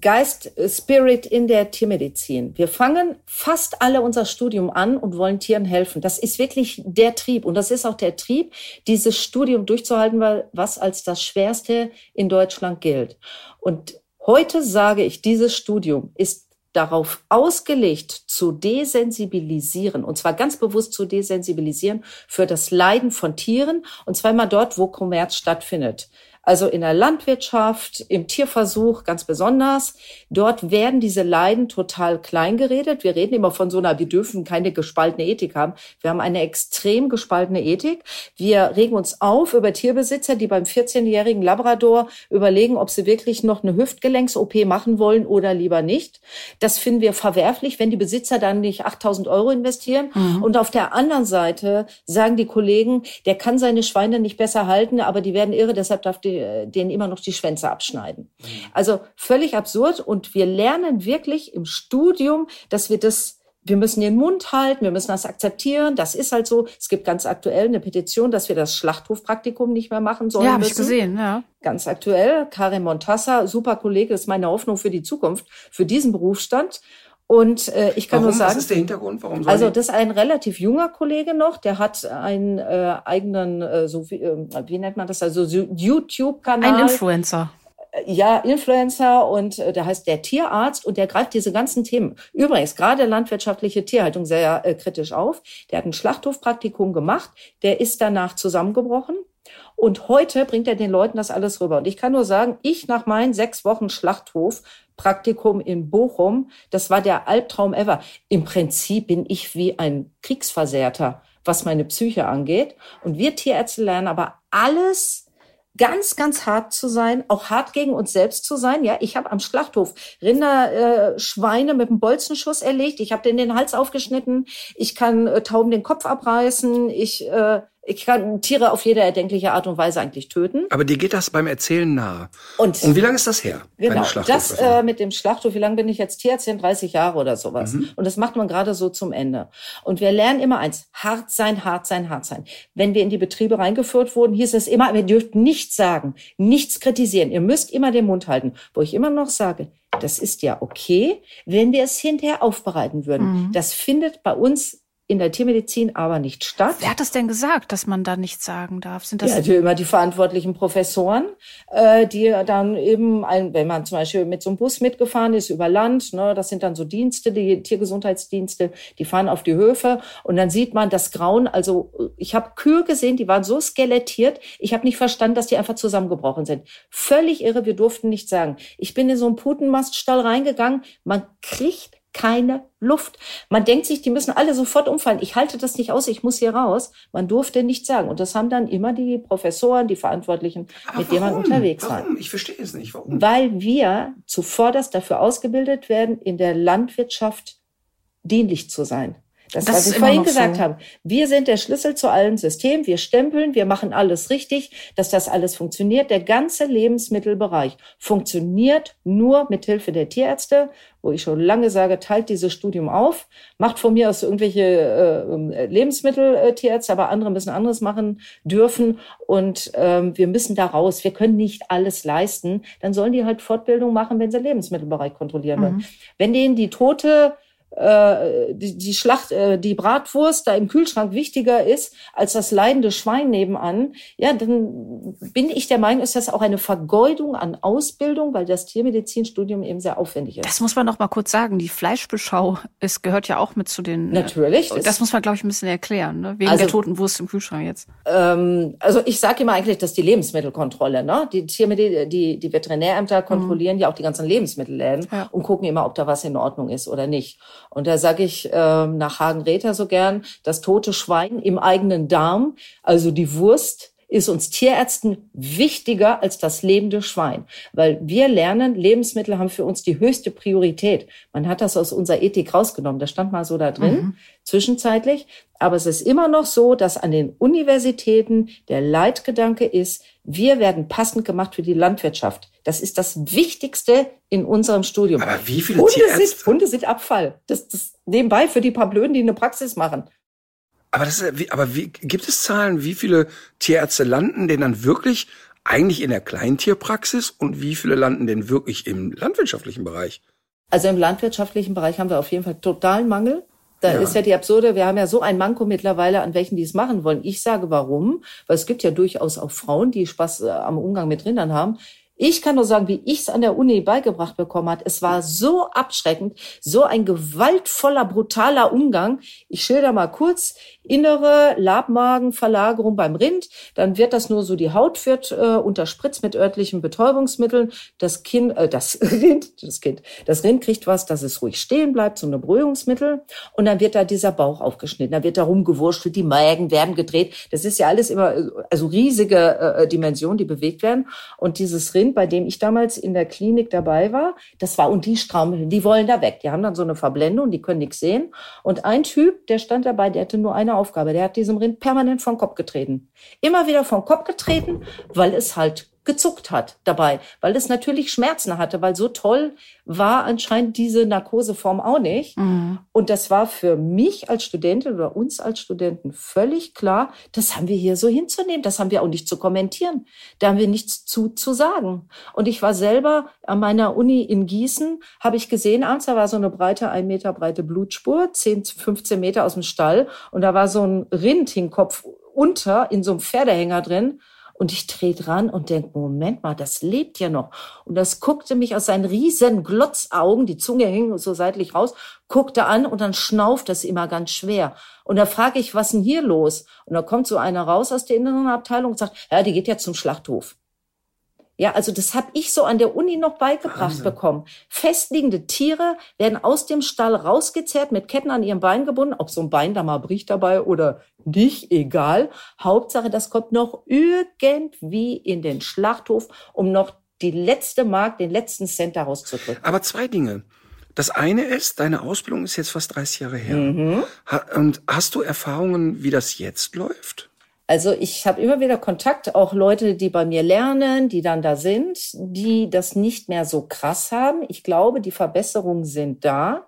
Geist, äh, Spirit in der Tiermedizin. Wir fangen fast alle unser Studium an und wollen Tieren helfen. Das ist wirklich der Trieb. Und das ist auch der Trieb, dieses Studium durchzuhalten, weil was als das Schwerste in Deutschland gilt. Und heute sage ich, dieses Studium ist darauf ausgelegt zu desensibilisieren, und zwar ganz bewusst zu desensibilisieren für das Leiden von Tieren, und zwar immer dort, wo Kommerz stattfindet. Also in der Landwirtschaft, im Tierversuch ganz besonders. Dort werden diese Leiden total klein geredet. Wir reden immer von so einer, wir dürfen keine gespaltene Ethik haben. Wir haben eine extrem gespaltene Ethik. Wir regen uns auf über Tierbesitzer, die beim 14-jährigen Labrador überlegen, ob sie wirklich noch eine Hüftgelenks-OP machen wollen oder lieber nicht. Das finden wir verwerflich, wenn die Besitzer dann nicht 8000 Euro investieren. Mhm. Und auf der anderen Seite sagen die Kollegen, der kann seine Schweine nicht besser halten, aber die werden irre, deshalb darf die die, denen immer noch die Schwänze abschneiden. Also völlig absurd. Und wir lernen wirklich im Studium, dass wir das wir müssen den Mund halten, wir müssen das akzeptieren. Das ist halt so. Es gibt ganz aktuell eine Petition, dass wir das Schlachthofpraktikum nicht mehr machen sollen. Ja, habe ich gesehen, ja. Ganz aktuell. Karin Montassa, super Kollege, ist meine Hoffnung für die Zukunft, für diesen Berufsstand. Und äh, ich kann Warum? nur sagen, was ist der Hintergrund? Warum also das ist ein relativ junger Kollege noch, der hat einen äh, eigenen, äh, so wie, äh, wie nennt man das, also YouTube-Kanal. Ein Influencer äh, ja, Influencer und äh, der heißt der Tierarzt und der greift diese ganzen Themen. Übrigens, gerade landwirtschaftliche Tierhaltung sehr äh, kritisch auf. Der hat ein Schlachthofpraktikum gemacht, der ist danach zusammengebrochen. Und heute bringt er den Leuten das alles rüber. Und ich kann nur sagen, ich nach meinen sechs Wochen Schlachthof Praktikum in Bochum. Das war der Albtraum ever. Im Prinzip bin ich wie ein Kriegsversehrter, was meine Psyche angeht. Und wir Tierärzte lernen aber alles ganz, ganz hart zu sein, auch hart gegen uns selbst zu sein. Ja, ich habe am Schlachthof Rinder, äh, Schweine mit einem Bolzenschuss erlegt. Ich habe denen den Hals aufgeschnitten. Ich kann äh, Tauben den Kopf abreißen. Ich äh, ich kann Tiere auf jede erdenkliche Art und Weise eigentlich töten. Aber dir geht das beim Erzählen nahe. Und, und wie lange ist das her? Genau, das äh, mit dem Schlachthof, wie lange bin ich jetzt Tierärztin? 30 Jahre oder sowas. Mhm. Und das macht man gerade so zum Ende. Und wir lernen immer eins, hart sein, hart sein, hart sein. Wenn wir in die Betriebe reingeführt wurden, hieß es immer, wir dürfen nichts sagen, nichts kritisieren. Ihr müsst immer den Mund halten. Wo ich immer noch sage, das ist ja okay, wenn wir es hinterher aufbereiten würden. Mhm. Das findet bei uns in der Tiermedizin aber nicht statt. Wer hat das denn gesagt, dass man da nichts sagen darf? Sind das ja, die, immer die verantwortlichen Professoren, äh, die dann eben, ein, wenn man zum Beispiel mit so einem Bus mitgefahren ist über Land, ne, das sind dann so Dienste, die Tiergesundheitsdienste, die fahren auf die Höfe und dann sieht man das Grauen. Also ich habe Kühe gesehen, die waren so skelettiert, ich habe nicht verstanden, dass die einfach zusammengebrochen sind. Völlig irre, wir durften nichts sagen. Ich bin in so einen Putenmaststall reingegangen, man kriegt keine Luft. Man denkt sich, die müssen alle sofort umfallen. Ich halte das nicht aus, ich muss hier raus. Man durfte nichts sagen. Und das haben dann immer die Professoren, die Verantwortlichen, Aber mit denen man unterwegs war. Warum? War. Ich verstehe es nicht. Warum? Weil wir zuvorderst dafür ausgebildet werden, in der Landwirtschaft dienlich zu sein. Das, das was ich vorhin gesagt so. habe. Wir sind der Schlüssel zu allen Systemen. Wir stempeln, wir machen alles richtig, dass das alles funktioniert. Der ganze Lebensmittelbereich funktioniert nur mit Hilfe der Tierärzte, wo ich schon lange sage, teilt dieses Studium auf, macht von mir aus irgendwelche äh, Lebensmitteltierärzte, aber andere müssen anderes machen dürfen. Und ähm, wir müssen da raus. Wir können nicht alles leisten. Dann sollen die halt Fortbildung machen, wenn sie Lebensmittelbereich kontrollieren wollen. Mhm. Wenn denen die tote äh, die, die Schlacht, äh, die Bratwurst da im Kühlschrank wichtiger ist als das leidende Schwein nebenan, ja, dann bin ich der Meinung, ist das auch eine Vergeudung an Ausbildung, weil das Tiermedizinstudium eben sehr aufwendig ist. Das muss man noch mal kurz sagen. Die Fleischbeschau, es gehört ja auch mit zu den. Äh, Natürlich. Das, das muss man, glaube ich, ein bisschen erklären, ne? wegen also, der toten Wurst im Kühlschrank jetzt. Ähm, also ich sage immer eigentlich, dass die Lebensmittelkontrolle, ne, die Tiermedi die, die Veterinärämter kontrollieren mhm. ja auch die ganzen Lebensmittelläden ja. und gucken immer, ob da was in Ordnung ist oder nicht. Und da sage ich äh, nach Hagen-Räther so gern, das tote Schwein im eigenen Darm, also die Wurst, ist uns Tierärzten wichtiger als das lebende Schwein, weil wir lernen, Lebensmittel haben für uns die höchste Priorität. Man hat das aus unserer Ethik rausgenommen, das stand mal so da drin, mhm. zwischenzeitlich. Aber es ist immer noch so, dass an den Universitäten der Leitgedanke ist, wir werden passend gemacht für die Landwirtschaft. Das ist das Wichtigste in unserem Studium. Aber wie viele Hunde Tierärzte? Sind, Hunde sind Abfall. Das, das nebenbei für die paar Blöden, die eine Praxis machen. Aber das ist, aber wie, gibt es Zahlen, wie viele Tierärzte landen, denen dann wirklich eigentlich in der Kleintierpraxis und wie viele landen denn wirklich im landwirtschaftlichen Bereich? Also im landwirtschaftlichen Bereich haben wir auf jeden Fall totalen Mangel. Da ja. ist ja die absurde, wir haben ja so ein Manko mittlerweile, an welchen die es machen wollen. Ich sage warum, weil es gibt ja durchaus auch Frauen, die Spaß äh, am Umgang mit Rindern haben. Ich kann nur sagen, wie ich es an der Uni beigebracht bekommen hat. Es war so abschreckend, so ein gewaltvoller, brutaler Umgang. Ich schilder mal kurz innere Labmagenverlagerung beim Rind. Dann wird das nur so, die Haut wird äh, unterspritzt mit örtlichen Betäubungsmitteln. Das Kind, äh, das Rind, das Kind, das Rind kriegt was, dass es ruhig stehen bleibt, so eine Beruhigungsmittel. Und dann wird da dieser Bauch aufgeschnitten. Da wird da rumgewurschtelt, die Mägen werden gedreht. Das ist ja alles immer, also riesige äh, Dimensionen, die bewegt werden. Und dieses Rind, bei dem ich damals in der Klinik dabei war, das war, und die Straumeln, die wollen da weg. Die haben dann so eine Verblendung, die können nichts sehen. Und ein Typ, der stand dabei, der hatte nur eine Aufgabe. Der hat diesem Rind permanent vom Kopf getreten. Immer wieder vom Kopf getreten, weil es halt gezuckt hat dabei, weil es natürlich Schmerzen hatte, weil so toll war anscheinend diese Narkoseform auch nicht. Mhm. Und das war für mich als Studentin oder uns als Studenten völlig klar, das haben wir hier so hinzunehmen, das haben wir auch nicht zu kommentieren, da haben wir nichts zu, zu sagen. Und ich war selber an meiner Uni in Gießen, habe ich gesehen, abends, da war so eine breite, ein Meter breite Blutspur, 10, 15 Meter aus dem Stall und da war so ein Rind Kopf unter in so einem Pferdehänger drin. Und ich drehe dran und denke, Moment mal, das lebt ja noch. Und das guckte mich aus seinen riesen Glotzaugen, die Zunge hing so seitlich raus, guckte an und dann schnauft das immer ganz schwer. Und da frage ich, was denn hier los? Und da kommt so einer raus aus der inneren Abteilung und sagt, ja, die geht jetzt zum Schlachthof. Ja, also das habe ich so an der Uni noch beigebracht Wahnsinn. bekommen. Festliegende Tiere werden aus dem Stall rausgezerrt, mit Ketten an ihrem Bein gebunden, ob so ein Bein da mal bricht dabei oder nicht, egal. Hauptsache, das kommt noch irgendwie in den Schlachthof, um noch die letzte Mark, den letzten Cent daraus zu drücken. Aber zwei Dinge. Das eine ist, deine Ausbildung ist jetzt fast 30 Jahre her. Mhm. Und hast du Erfahrungen, wie das jetzt läuft? Also ich habe immer wieder Kontakt, auch Leute, die bei mir lernen, die dann da sind, die das nicht mehr so krass haben. Ich glaube, die Verbesserungen sind da.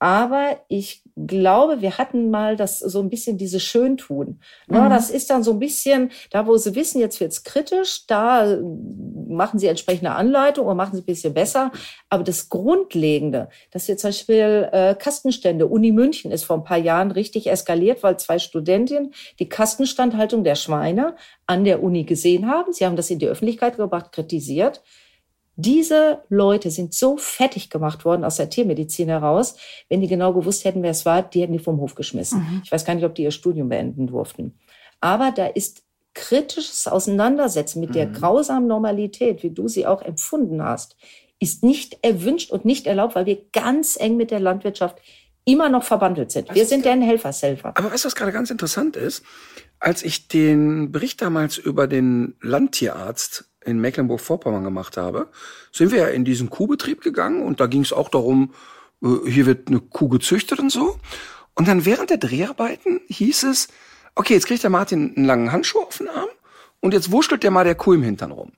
Aber ich glaube, wir hatten mal das so ein bisschen diese Schöntun. Ja, mhm. Das ist dann so ein bisschen, da wo sie wissen, jetzt wird's kritisch, da machen sie entsprechende Anleitung oder machen sie ein bisschen besser. Aber das Grundlegende, dass wir zum Beispiel äh, Kastenstände, Uni München ist vor ein paar Jahren richtig eskaliert, weil zwei Studentinnen die Kastenstandhaltung der Schweine an der Uni gesehen haben. Sie haben das in die Öffentlichkeit gebracht, kritisiert. Diese Leute sind so fettig gemacht worden aus der Tiermedizin heraus. Wenn die genau gewusst hätten, wer es war, die hätten die vom Hof geschmissen. Mhm. Ich weiß gar nicht, ob die ihr Studium beenden durften. Aber da ist kritisches Auseinandersetzen mit mhm. der grausamen Normalität, wie du sie auch empfunden hast, ist nicht erwünscht und nicht erlaubt, weil wir ganz eng mit der Landwirtschaft immer noch verbandelt sind. Wir sind deren Helfershelfer. Aber weißt du, was gerade ganz interessant ist? Als ich den Bericht damals über den Landtierarzt in Mecklenburg-Vorpommern gemacht habe, sind wir ja in diesen Kuhbetrieb gegangen und da ging es auch darum, äh, hier wird eine Kuh gezüchtet und so. Und dann während der Dreharbeiten hieß es, okay, jetzt kriegt der Martin einen langen Handschuh auf den Arm und jetzt wurschtelt der mal der Kuh im Hintern rum.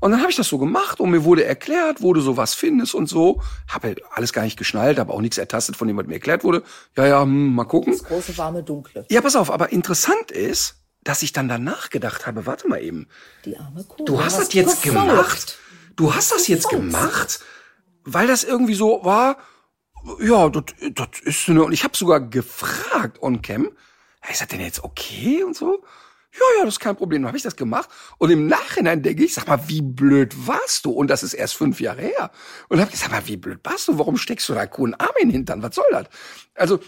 Und dann habe ich das so gemacht und mir wurde erklärt, wo du sowas findest und so. Habe halt alles gar nicht geschnallt, habe auch nichts ertastet, von dem was mir erklärt wurde. Ja, ja, hm, mal gucken. Das große, warme, dunkle. Ja, pass auf, aber interessant ist, dass ich dann danach gedacht habe, warte mal eben. Die arme Kuh. Du hast das jetzt gefolgt. gemacht? Du hast das jetzt gemacht? Weil das irgendwie so war, ja, das, das ist so eine, und ich habe sogar gefragt on cam, ist das denn jetzt okay und so? Ja, ja, das ist kein Problem. Dann habe ich das gemacht. Und im Nachhinein denke ich, sag mal, wie blöd warst du? Und das ist erst fünf Jahre her. Und habe gesagt, sag mal, wie blöd warst du? Warum steckst du da coolen Arm in den Hintern? Was soll das? Also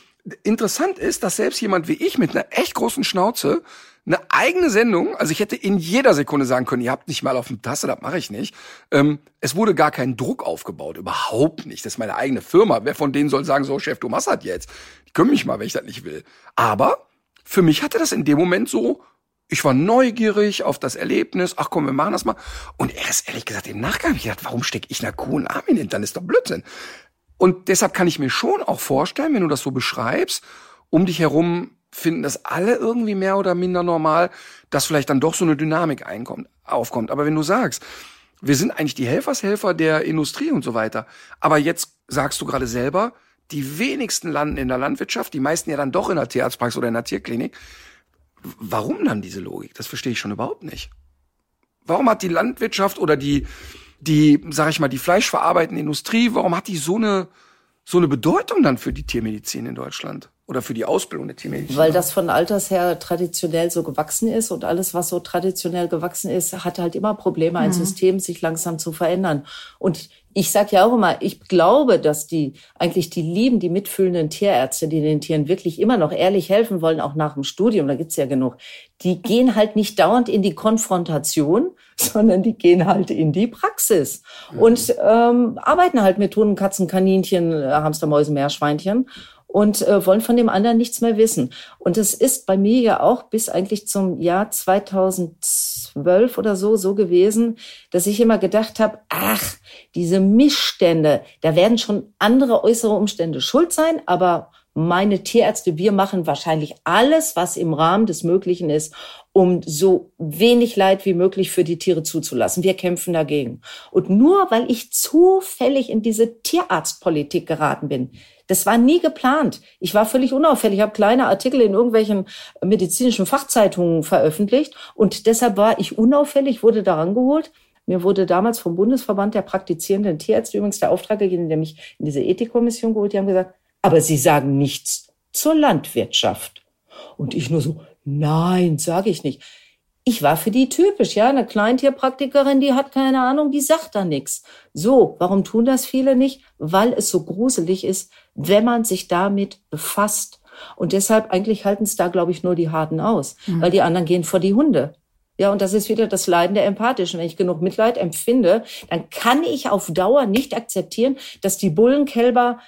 interessant ist, dass selbst jemand wie ich mit einer echt großen Schnauze eine eigene Sendung, also ich hätte in jeder Sekunde sagen können, ihr habt nicht mal auf dem Tasse, das mache ich nicht. Ähm, es wurde gar kein Druck aufgebaut, überhaupt nicht. Das ist meine eigene Firma. Wer von denen soll sagen, so Chef, du machst das jetzt? Ich kümmere mich mal, wenn ich das nicht will. Aber für mich hatte das in dem Moment so, ich war neugierig auf das Erlebnis. Ach komm, wir machen das mal. Und erst ehrlich gesagt im Nachgang ich gedacht, warum stecke ich einer Kuh einen Arm in den Dann ist doch Blödsinn. Und deshalb kann ich mir schon auch vorstellen, wenn du das so beschreibst, um dich herum finden das alle irgendwie mehr oder minder normal, dass vielleicht dann doch so eine Dynamik einkommt, aufkommt. Aber wenn du sagst, wir sind eigentlich die Helfershelfer der Industrie und so weiter, aber jetzt sagst du gerade selber, die wenigsten landen in der Landwirtschaft, die meisten ja dann doch in der Tierarztpraxis oder in der Tierklinik. Warum dann diese Logik? Das verstehe ich schon überhaupt nicht. warum hat die Landwirtschaft oder die, die, sag ich mal, die fleischverarbeitende Industrie, warum hat die so eine, so eine Bedeutung dann für die Tiermedizin in Deutschland? Oder für die Ausbildung der Tiermedizin? Weil das von Alters her traditionell so gewachsen ist und alles, was so traditionell gewachsen ist, hat halt immer Probleme, ein mhm. System sich langsam zu verändern. Und ich sage ja auch immer, ich glaube, dass die eigentlich die lieben, die mitfühlenden Tierärzte, die den Tieren wirklich immer noch ehrlich helfen wollen, auch nach dem Studium, da gibt's ja genug, die gehen halt nicht dauernd in die Konfrontation, sondern die gehen halt in die Praxis mhm. und ähm, arbeiten halt mit Hunden, Katzen, Kaninchen, Hamster, Mäuse, Meerschweinchen und äh, wollen von dem anderen nichts mehr wissen. Und es ist bei mir ja auch bis eigentlich zum Jahr 2012 oder so so gewesen, dass ich immer gedacht habe, ach, diese Missstände, da werden schon andere äußere Umstände schuld sein, aber meine Tierärzte, wir machen wahrscheinlich alles, was im Rahmen des Möglichen ist, um so wenig Leid wie möglich für die Tiere zuzulassen. Wir kämpfen dagegen. Und nur weil ich zufällig in diese Tierarztpolitik geraten bin, das war nie geplant. Ich war völlig unauffällig, habe kleine Artikel in irgendwelchen medizinischen Fachzeitungen veröffentlicht und deshalb war ich unauffällig, wurde daran geholt. Mir wurde damals vom Bundesverband der praktizierenden Tierärzte übrigens der Auftrag gegeben, der mich in diese Ethikkommission geholt. Die haben gesagt, aber Sie sagen nichts zur Landwirtschaft. Und ich nur so, nein, sage ich nicht. Ich war für die typisch, ja, eine Kleintierpraktikerin, die hat keine Ahnung, die sagt da nichts. So, warum tun das viele nicht? Weil es so gruselig ist, wenn man sich damit befasst. Und deshalb eigentlich halten es da, glaube ich, nur die Harten aus, mhm. weil die anderen gehen vor die Hunde. Ja, und das ist wieder das Leiden der Empathischen. Wenn ich genug Mitleid empfinde, dann kann ich auf Dauer nicht akzeptieren, dass die Bullenkälber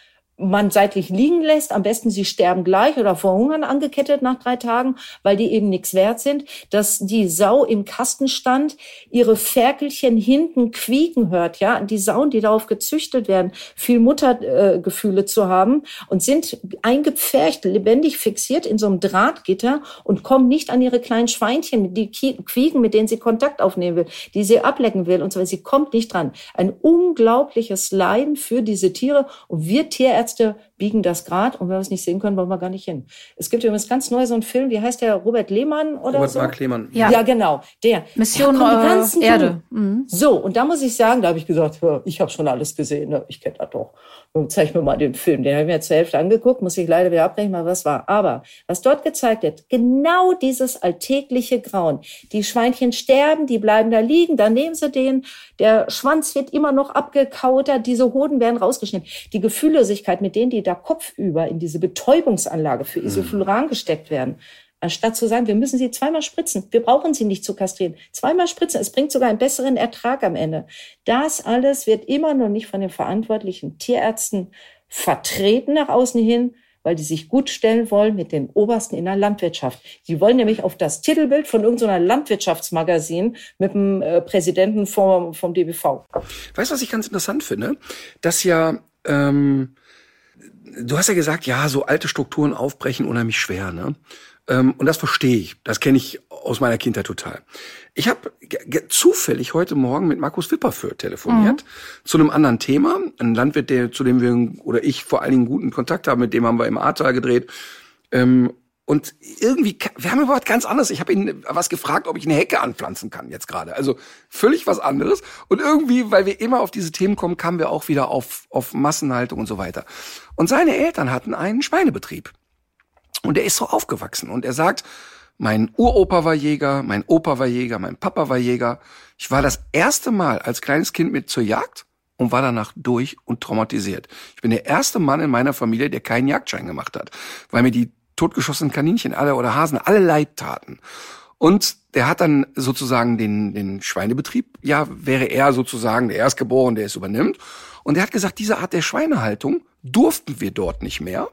man seitlich liegen lässt, am besten sie sterben gleich oder verhungern angekettet nach drei Tagen, weil die eben nichts wert sind, dass die Sau im Kasten stand, ihre Ferkelchen hinten quieken hört, ja, die Sauen, die darauf gezüchtet werden, viel Muttergefühle äh, zu haben und sind eingepfercht, lebendig fixiert in so einem Drahtgitter und kommen nicht an ihre kleinen Schweinchen, die quieken, mit denen sie Kontakt aufnehmen will, die sie ablecken will und so weiter. Sie kommt nicht dran. Ein unglaubliches Leiden für diese Tiere und wir Tierärzte Ärzte biegen das grad und wenn wir es nicht sehen können, wollen wir gar nicht hin. Es gibt übrigens ganz neu so einen Film, wie heißt der? Robert Lehmann oder Robert so? Mark Lehmann. Ja. ja, genau. Der. Mission ja, äh, Erde. Mhm. So, und da muss ich sagen, da habe ich gesagt, ich habe schon alles gesehen, ne? ich kenne das doch. Zeig mir mal den Film. Den habe ich mir zur Hälfte angeguckt, muss ich leider wieder abbrechen, mal was war. Aber was dort gezeigt wird, genau dieses alltägliche Grauen. Die Schweinchen sterben, die bleiben da liegen, dann nehmen sie den, der Schwanz wird immer noch abgekautert, diese Hoden werden rausgeschnitten. Die Gefühllosigkeit, mit denen die da kopfüber in diese Betäubungsanlage für Isofluran gesteckt werden, Anstatt zu sagen, wir müssen sie zweimal spritzen. Wir brauchen sie nicht zu kastrieren. Zweimal spritzen. Es bringt sogar einen besseren Ertrag am Ende. Das alles wird immer noch nicht von den verantwortlichen Tierärzten vertreten nach außen hin, weil die sich gut stellen wollen mit den Obersten in der Landwirtschaft. Sie wollen nämlich auf das Titelbild von irgendeiner Landwirtschaftsmagazin mit dem äh, Präsidenten vom, vom DBV. Weißt du, was ich ganz interessant finde? Dass ja, ähm, du hast ja gesagt, ja, so alte Strukturen aufbrechen unheimlich schwer, ne? Ähm, und das verstehe ich. Das kenne ich aus meiner Kindheit total. Ich habe zufällig heute Morgen mit Markus Wipperfürth telefoniert mhm. zu einem anderen Thema. Ein Landwirt, der, zu dem wir oder ich vor allen Dingen guten Kontakt haben, mit dem haben wir im Ahrtal gedreht. Ähm, und irgendwie, wir haben überhaupt ganz anderes. Ich habe ihn was gefragt, ob ich eine Hecke anpflanzen kann jetzt gerade. Also völlig was anderes. Und irgendwie, weil wir immer auf diese Themen kommen, kamen wir auch wieder auf, auf Massenhaltung und so weiter. Und seine Eltern hatten einen Schweinebetrieb. Und er ist so aufgewachsen und er sagt, mein Uropa war Jäger, mein Opa war Jäger, mein Papa war Jäger. Ich war das erste Mal als kleines Kind mit zur Jagd und war danach durch und traumatisiert. Ich bin der erste Mann in meiner Familie, der keinen Jagdschein gemacht hat, weil mir die totgeschossenen Kaninchen alle oder Hasen alle leid taten. Und der hat dann sozusagen den, den Schweinebetrieb, ja, wäre er sozusagen der Erstgeborene, der es übernimmt. Und er hat gesagt, diese Art der Schweinehaltung durften wir dort nicht mehr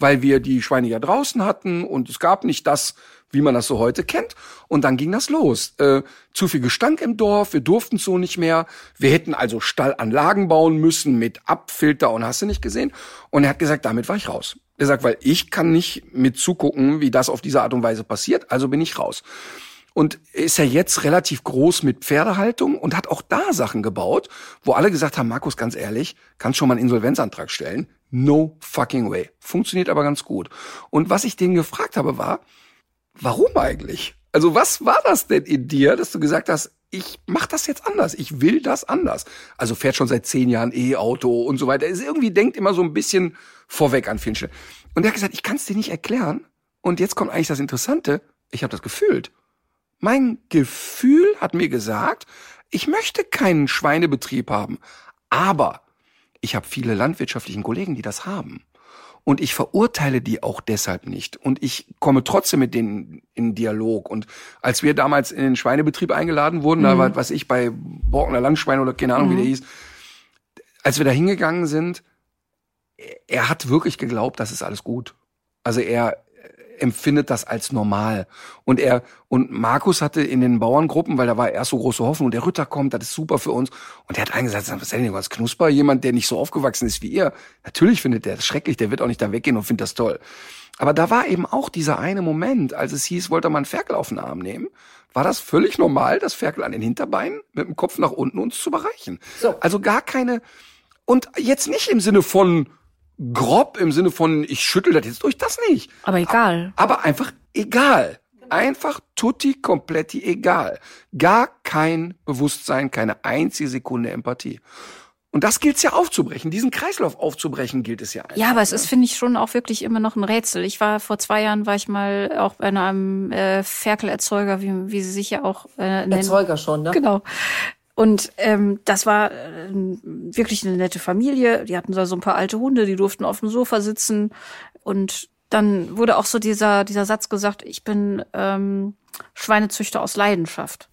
weil wir die Schweine ja draußen hatten und es gab nicht das, wie man das so heute kennt. Und dann ging das los. Äh, zu viel Gestank im Dorf, wir durften so nicht mehr. Wir hätten also Stallanlagen bauen müssen mit Abfilter und hast du nicht gesehen. Und er hat gesagt, damit war ich raus. Er sagt, weil ich kann nicht mit zugucken, wie das auf diese Art und Weise passiert, also bin ich raus. Und ist ja jetzt relativ groß mit Pferdehaltung und hat auch da Sachen gebaut, wo alle gesagt haben, Markus, ganz ehrlich, kannst schon mal einen Insolvenzantrag stellen. No fucking way. Funktioniert aber ganz gut. Und was ich den gefragt habe, war, warum eigentlich? Also was war das denn in dir, dass du gesagt hast, ich mach das jetzt anders. Ich will das anders. Also fährt schon seit zehn Jahren E-Auto und so weiter. Er ist irgendwie denkt immer so ein bisschen vorweg an Stellen. Und er hat gesagt, ich kann es dir nicht erklären. Und jetzt kommt eigentlich das Interessante. Ich habe das gefühlt. Mein Gefühl hat mir gesagt, ich möchte keinen Schweinebetrieb haben. Aber ich habe viele landwirtschaftlichen Kollegen, die das haben. Und ich verurteile die auch deshalb nicht. Und ich komme trotzdem mit denen in Dialog. Und als wir damals in den Schweinebetrieb eingeladen wurden, mhm. da war, was ich, bei Borkener Landschwein oder keine Ahnung, mhm. wie der hieß, als wir da hingegangen sind, er hat wirklich geglaubt, das ist alles gut. Also er, empfindet das als normal. Und er, und Markus hatte in den Bauerngruppen, weil da war erst so große Hoffnung, der Ritter kommt, das ist super für uns. Und er hat eingesagt, was ist denn was Knusper? Jemand, der nicht so aufgewachsen ist wie ihr. Natürlich findet der das schrecklich, der wird auch nicht da weggehen und findet das toll. Aber da war eben auch dieser eine Moment, als es hieß, wollte man Ferkel auf den Arm nehmen, war das völlig normal, das Ferkel an den Hinterbeinen mit dem Kopf nach unten uns zu bereichen. So. Also gar keine, und jetzt nicht im Sinne von, grob im Sinne von, ich schüttel das jetzt durch, das nicht. Aber egal. Aber einfach egal. Einfach tutti kompletti egal. Gar kein Bewusstsein, keine einzige Sekunde Empathie. Und das gilt es ja aufzubrechen. Diesen Kreislauf aufzubrechen gilt es ja. Einfach, ja, aber es ne? ist, finde ich, schon auch wirklich immer noch ein Rätsel. Ich war vor zwei Jahren, war ich mal auch bei einem äh, Ferkelerzeuger, wie, wie sie sich ja auch äh, nennen. Erzeuger schon, ne? Genau. Und ähm, das war äh, wirklich eine nette Familie. Die hatten da so ein paar alte Hunde, die durften auf dem Sofa sitzen. Und dann wurde auch so dieser, dieser Satz gesagt, ich bin ähm, Schweinezüchter aus Leidenschaft.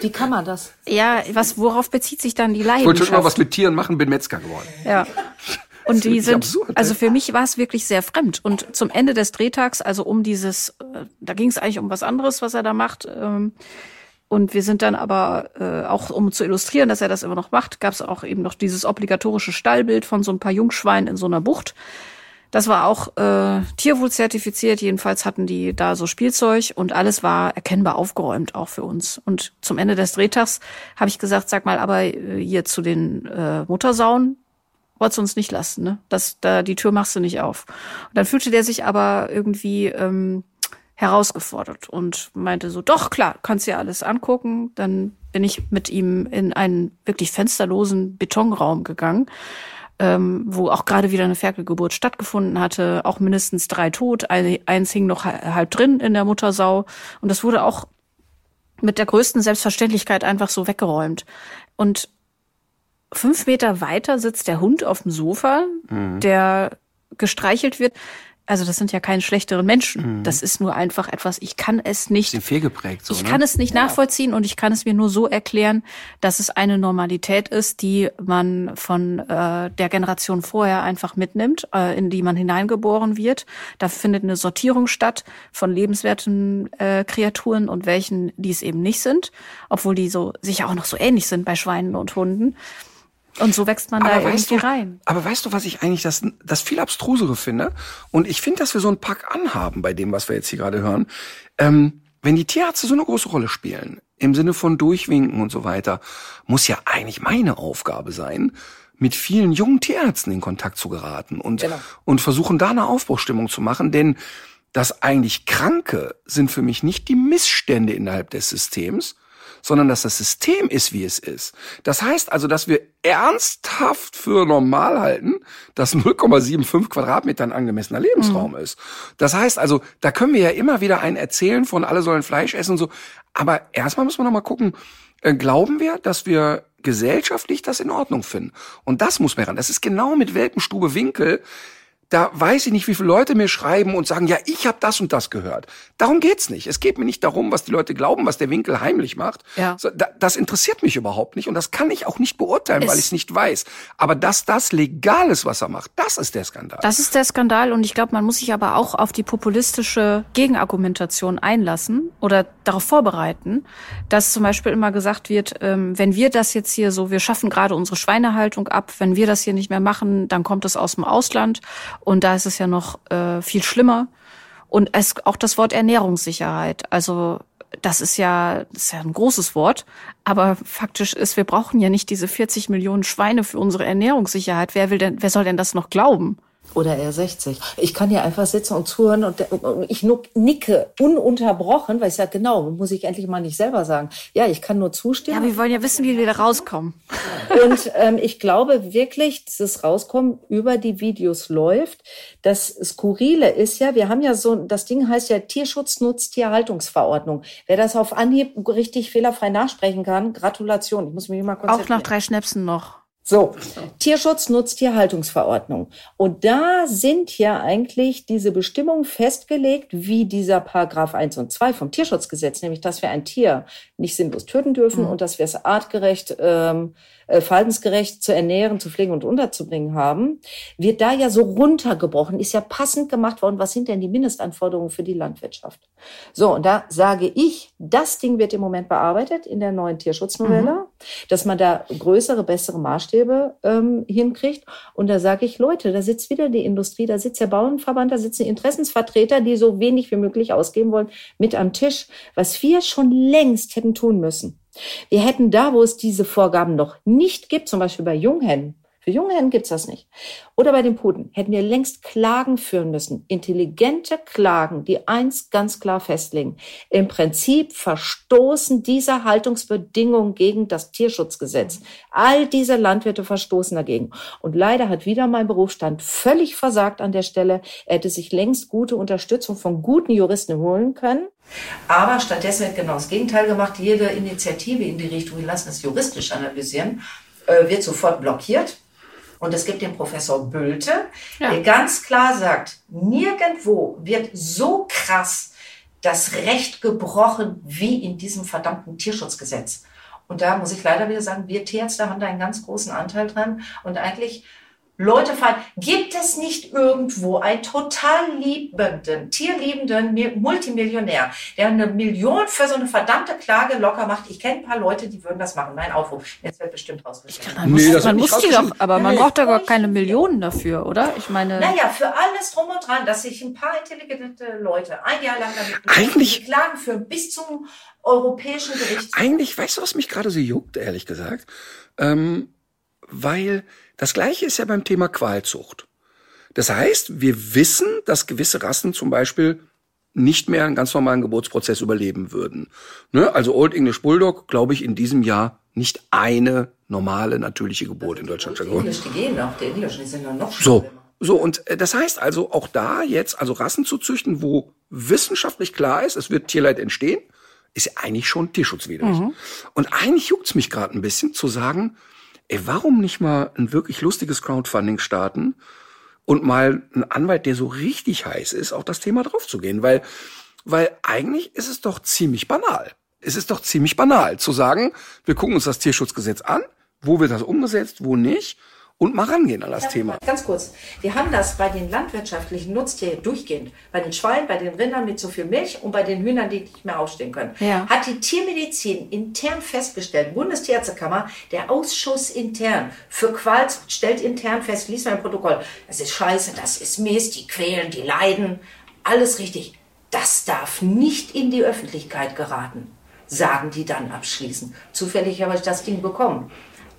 Wie kann man das? Ja, was, worauf bezieht sich dann die Leidenschaft? Ich wollte schon mal was mit Tieren machen, bin Metzger geworden. Ja. Und die sind, absurd, also für mich war es wirklich sehr fremd. Und zum Ende des Drehtags, also um dieses, äh, da ging es eigentlich um was anderes, was er da macht. Ähm, und wir sind dann aber, äh, auch um zu illustrieren, dass er das immer noch macht, gab es auch eben noch dieses obligatorische Stallbild von so ein paar Jungschweinen in so einer Bucht. Das war auch äh, Tierwohl zertifiziert, jedenfalls hatten die da so Spielzeug und alles war erkennbar aufgeräumt, auch für uns. Und zum Ende des Drehtags habe ich gesagt, sag mal, aber äh, hier zu den äh, Muttersauen wolltest du uns nicht lassen, ne? Das, da, die Tür machst du nicht auf. Und dann fühlte der sich aber irgendwie ähm, herausgefordert und meinte so, doch klar, kannst dir alles angucken. Dann bin ich mit ihm in einen wirklich fensterlosen Betonraum gegangen, ähm, wo auch gerade wieder eine Ferkelgeburt stattgefunden hatte, auch mindestens drei tot, eins hing noch halb drin in der Muttersau und das wurde auch mit der größten Selbstverständlichkeit einfach so weggeräumt. Und fünf Meter weiter sitzt der Hund auf dem Sofa, mhm. der gestreichelt wird also das sind ja keine schlechteren Menschen. Mhm. Das ist nur einfach etwas, ich kann es nicht. Sind fehlgeprägt so, Ich ne? kann es nicht ja. nachvollziehen und ich kann es mir nur so erklären, dass es eine Normalität ist, die man von äh, der Generation vorher einfach mitnimmt, äh, in die man hineingeboren wird. Da findet eine Sortierung statt von lebenswerten äh, Kreaturen und welchen, die es eben nicht sind, obwohl die so sicher auch noch so ähnlich sind bei Schweinen und Hunden. Und so wächst man aber da irgendwie du, rein. Aber weißt du, was ich eigentlich das, das viel abstrusere finde? Und ich finde, dass wir so einen Pack anhaben bei dem, was wir jetzt hier gerade hören. Ähm, wenn die Tierärzte so eine große Rolle spielen, im Sinne von Durchwinken und so weiter, muss ja eigentlich meine Aufgabe sein, mit vielen jungen Tierärzten in Kontakt zu geraten und, genau. und versuchen da eine Aufbruchstimmung zu machen, denn das eigentlich Kranke sind für mich nicht die Missstände innerhalb des Systems, sondern dass das System ist, wie es ist. Das heißt also, dass wir ernsthaft für normal halten, dass 0,75 Quadratmeter ein angemessener Lebensraum mhm. ist. Das heißt also, da können wir ja immer wieder ein erzählen von alle sollen Fleisch essen und so. Aber erstmal müssen wir noch mal gucken, äh, glauben wir, dass wir gesellschaftlich das in Ordnung finden? Und das muss man ran. Das ist genau mit Welpenstube Winkel da weiß ich nicht, wie viele Leute mir schreiben und sagen, ja, ich habe das und das gehört. Darum geht's nicht. Es geht mir nicht darum, was die Leute glauben, was der Winkel heimlich macht. Ja. Das interessiert mich überhaupt nicht und das kann ich auch nicht beurteilen, es weil ich es nicht weiß. Aber dass das legal ist, was er macht, das ist der Skandal. Das ist der Skandal und ich glaube, man muss sich aber auch auf die populistische Gegenargumentation einlassen oder darauf vorbereiten, dass zum Beispiel immer gesagt wird, ähm, wenn wir das jetzt hier so, wir schaffen gerade unsere Schweinehaltung ab, wenn wir das hier nicht mehr machen, dann kommt es aus dem Ausland und da ist es ja noch äh, viel schlimmer. Und es, auch das Wort Ernährungssicherheit. Also das ist ja, das ist ja ein großes Wort, aber faktisch ist, wir brauchen ja nicht diese 40 Millionen Schweine für unsere Ernährungssicherheit. Wer will denn, wer soll denn das noch glauben? Oder eher 60. Ich kann hier einfach sitzen und zuhören und, ich nicke ununterbrochen, weil ich sage, genau, muss ich endlich mal nicht selber sagen. Ja, ich kann nur zustimmen. Ja, wir wollen ja wissen, wie wir da rauskommen. Und ähm, ich glaube wirklich, dieses Rauskommen über die Videos läuft. Das Skurrile ist ja, wir haben ja so, das Ding heißt ja Tierschutz nutzt Tierhaltungsverordnung. Wer das auf Anhieb richtig fehlerfrei nachsprechen kann, Gratulation. Ich muss mich mal konzentrieren. Auch nach drei Schnäpsen noch. So, Tierschutz nutzt Tierhaltungsverordnung. Und da sind ja eigentlich diese Bestimmungen festgelegt, wie dieser Paragraph 1 und 2 vom Tierschutzgesetz, nämlich dass wir ein Tier nicht sinnlos töten dürfen mhm. und dass wir es artgerecht ähm, äh, verhaltensgerecht zu ernähren, zu pflegen und unterzubringen haben, wird da ja so runtergebrochen, ist ja passend gemacht worden. Was sind denn die Mindestanforderungen für die Landwirtschaft? So, und da sage ich, das Ding wird im Moment bearbeitet in der neuen Tierschutznovelle, mhm. dass man da größere, bessere Maßstäbe ähm, hinkriegt. Und da sage ich, Leute, da sitzt wieder die Industrie, da sitzt der Bauernverband, da sitzen Interessensvertreter, die so wenig wie möglich ausgeben wollen, mit am Tisch, was wir schon längst hätten tun müssen. Wir hätten da, wo es diese Vorgaben noch nicht gibt, zum Beispiel bei Junghennen, für Junghennen gibt's das nicht. Oder bei den Puten hätten wir längst Klagen führen müssen. Intelligente Klagen, die eins ganz klar festlegen. Im Prinzip verstoßen diese Haltungsbedingungen gegen das Tierschutzgesetz. All diese Landwirte verstoßen dagegen. Und leider hat wieder mein Berufsstand völlig versagt an der Stelle. Er hätte sich längst gute Unterstützung von guten Juristen holen können. Aber stattdessen wird genau das Gegenteil gemacht. Jede Initiative in die Richtung, wir lassen es juristisch analysieren, äh, wird sofort blockiert. Und es gibt den Professor Bölte, ja. der ganz klar sagt, nirgendwo wird so krass das Recht gebrochen wie in diesem verdammten Tierschutzgesetz. Und da muss ich leider wieder sagen, wir Tierärzte haben da einen ganz großen Anteil dran. Und eigentlich Leute fragen, gibt es nicht irgendwo einen total liebenden, tierliebenden Multimillionär, der eine Million für so eine verdammte Klage locker macht? Ich kenne ein paar Leute, die würden das machen. Mein Aufruf. Jetzt wird bestimmt rausgeschrieben. Man muss, nee, man muss die doch, aber man braucht da gar keine Millionen dafür, oder? Ich meine. Naja, für alles drum und dran, dass sich ein paar intelligente Leute ein Jahr lang damit Eigentlich Klagen führen bis zum europäischen Gericht. Eigentlich, weißt du, was mich gerade so juckt, ehrlich gesagt? Ähm, weil das gleiche ist ja beim Thema Qualzucht. Das heißt, wir wissen, dass gewisse Rassen zum Beispiel nicht mehr einen ganz normalen Geburtsprozess überleben würden. Ne? Also Old English Bulldog, glaube ich, in diesem Jahr nicht eine normale, natürliche Geburt in Deutschland. Die Englisch, die gehen noch, die Englischen, die sind dann noch So, so, und äh, das heißt also auch da jetzt, also Rassen zu züchten, wo wissenschaftlich klar ist, es wird Tierleid entstehen, ist ja eigentlich schon tierschutzwidrig. Mhm. Und eigentlich juckt's mich gerade ein bisschen zu sagen, ey, warum nicht mal ein wirklich lustiges Crowdfunding starten und mal einen Anwalt, der so richtig heiß ist, auf das Thema draufzugehen? Weil, weil eigentlich ist es doch ziemlich banal. Es ist doch ziemlich banal zu sagen, wir gucken uns das Tierschutzgesetz an, wo wird das umgesetzt, wo nicht und mal rangehen an das ja, Thema. Ganz kurz. Wir haben das bei den landwirtschaftlichen Nutztieren durchgehend. Bei den Schweinen, bei den Rindern mit zu viel Milch und bei den Hühnern, die nicht mehr aufstehen können. Ja. Hat die Tiermedizin intern festgestellt, Bundestierärztekammer, der Ausschuss intern für Qualzucht stellt intern fest, liest mal ein Protokoll, das ist scheiße, das ist Mist, die quälen, die leiden, alles richtig. Das darf nicht in die Öffentlichkeit geraten, sagen die dann abschließend. Zufällig habe ich das Ding bekommen.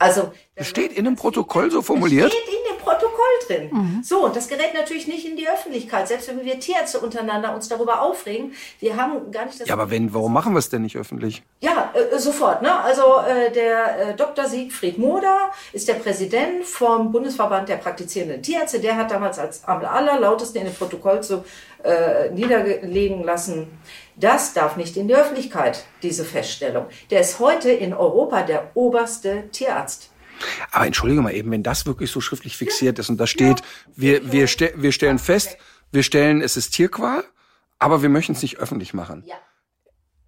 Also das steht in dem Protokoll so formuliert. Das steht in dem Protokoll drin. Mhm. So, und das gerät natürlich nicht in die Öffentlichkeit, selbst wenn wir Tierärzte untereinander uns darüber aufregen. Wir haben gar nicht das. Ja, aber wenn, warum machen wir es denn nicht öffentlich? Ja, äh, sofort. Ne? Also äh, der äh, Dr. Siegfried Moder ist der Präsident vom Bundesverband der praktizierenden Tierärzte. Der hat damals als am allerlautesten in dem Protokoll zu äh, niederlegen lassen, das darf nicht in die Öffentlichkeit, diese Feststellung. Der ist heute in Europa der oberste Tierarzt. Aber entschuldige mal eben, wenn das wirklich so schriftlich fixiert ist und da steht, wir, wir, ste wir stellen fest, wir stellen, es ist Tierqual, aber wir möchten es nicht öffentlich machen. Ja.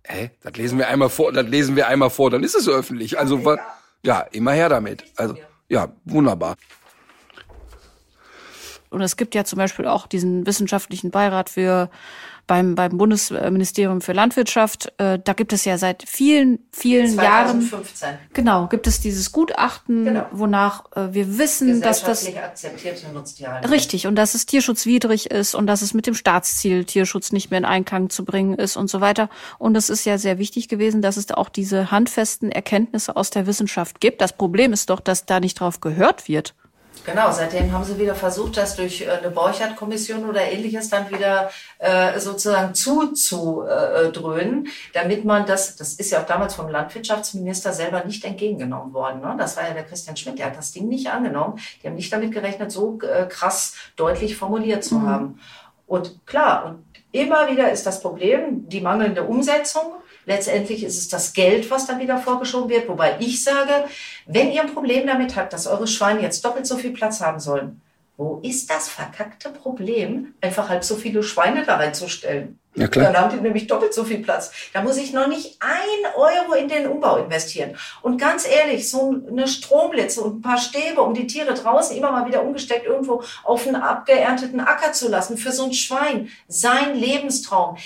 Hä? Das lesen wir einmal vor, das lesen wir einmal vor, dann ist es öffentlich. Also, ja, immer her damit. Also, ja, wunderbar. Und es gibt ja zum Beispiel auch diesen wissenschaftlichen Beirat für beim, beim Bundesministerium für Landwirtschaft. Äh, da gibt es ja seit vielen, vielen 2015. Jahren. Genau, gibt es dieses Gutachten, genau. wonach äh, wir wissen, dass das. akzeptierte Nutztierhaltung. Richtig, und dass es tierschutzwidrig ist und dass es mit dem Staatsziel Tierschutz nicht mehr in Einklang zu bringen ist und so weiter. Und es ist ja sehr wichtig gewesen, dass es da auch diese handfesten Erkenntnisse aus der Wissenschaft gibt. Das Problem ist doch, dass da nicht drauf gehört wird. Genau, seitdem haben sie wieder versucht, das durch äh, eine Borchardt-Kommission oder ähnliches dann wieder äh, sozusagen zuzudröhnen, damit man das, das ist ja auch damals vom Landwirtschaftsminister selber nicht entgegengenommen worden. Ne? Das war ja der Christian Schmidt, der hat das Ding nicht angenommen. Die haben nicht damit gerechnet, so äh, krass deutlich formuliert zu mhm. haben. Und klar, und immer wieder ist das Problem die mangelnde Umsetzung Letztendlich ist es das Geld, was dann wieder vorgeschoben wird. Wobei ich sage, wenn ihr ein Problem damit habt, dass eure Schweine jetzt doppelt so viel Platz haben sollen, wo ist das verkackte Problem, einfach halb so viele Schweine da reinzustellen? Ja, klar. Dann haben die nämlich doppelt so viel Platz. Da muss ich noch nicht ein Euro in den Umbau investieren. Und ganz ehrlich, so eine Stromblitze und ein paar Stäbe, um die Tiere draußen immer mal wieder umgesteckt irgendwo auf einen abgeernteten Acker zu lassen, für so ein Schwein, sein Lebenstraum.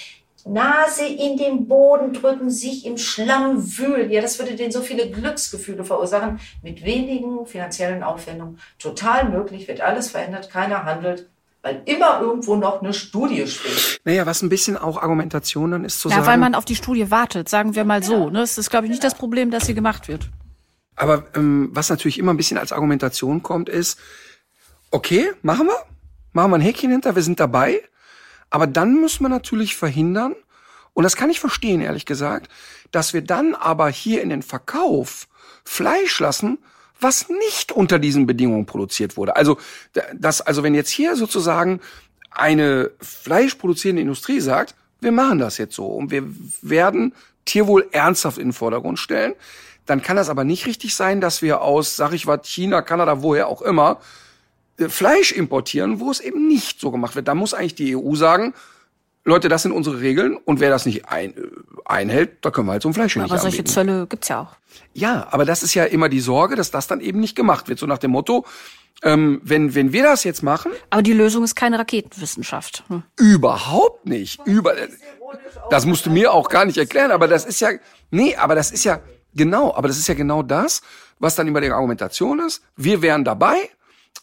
Nase in den Boden drücken, sich im Schlamm wühlen. Ja, das würde denen so viele Glücksgefühle verursachen. Mit wenigen finanziellen Aufwendungen. Total möglich, wird alles verändert, keiner handelt. Weil immer irgendwo noch eine Studie steht. Naja, was ein bisschen auch Argumentation dann ist zu ja, sagen. Ja, weil man auf die Studie wartet, sagen wir mal so. Ne? Das ist, glaube ich, nicht das Problem, dass sie gemacht wird. Aber ähm, was natürlich immer ein bisschen als Argumentation kommt, ist, okay, machen wir, machen wir ein Häkchen hinter, wir sind dabei. Aber dann müssen wir natürlich verhindern, und das kann ich verstehen, ehrlich gesagt, dass wir dann aber hier in den Verkauf Fleisch lassen, was nicht unter diesen Bedingungen produziert wurde. Also, das, also wenn jetzt hier sozusagen eine fleischproduzierende Industrie sagt, wir machen das jetzt so und wir werden Tierwohl ernsthaft in den Vordergrund stellen, dann kann das aber nicht richtig sein, dass wir aus, sag ich was, China, Kanada, woher auch immer, Fleisch importieren, wo es eben nicht so gemacht wird. Da muss eigentlich die EU sagen, Leute, das sind unsere Regeln und wer das nicht ein, äh, einhält, da können wir halt so ein Fleisch aber nicht Aber solche anbieten. Zölle gibt's ja auch. Ja, aber das ist ja immer die Sorge, dass das dann eben nicht gemacht wird. So nach dem Motto, ähm, wenn, wenn wir das jetzt machen. Aber die Lösung ist keine Raketenwissenschaft. Hm. Überhaupt nicht. Über, das musst du mir auch gar nicht erklären, aber das ist ja, nee, aber das ist ja, genau, aber das ist ja genau das, was dann immer die Argumentation ist. Wir wären dabei,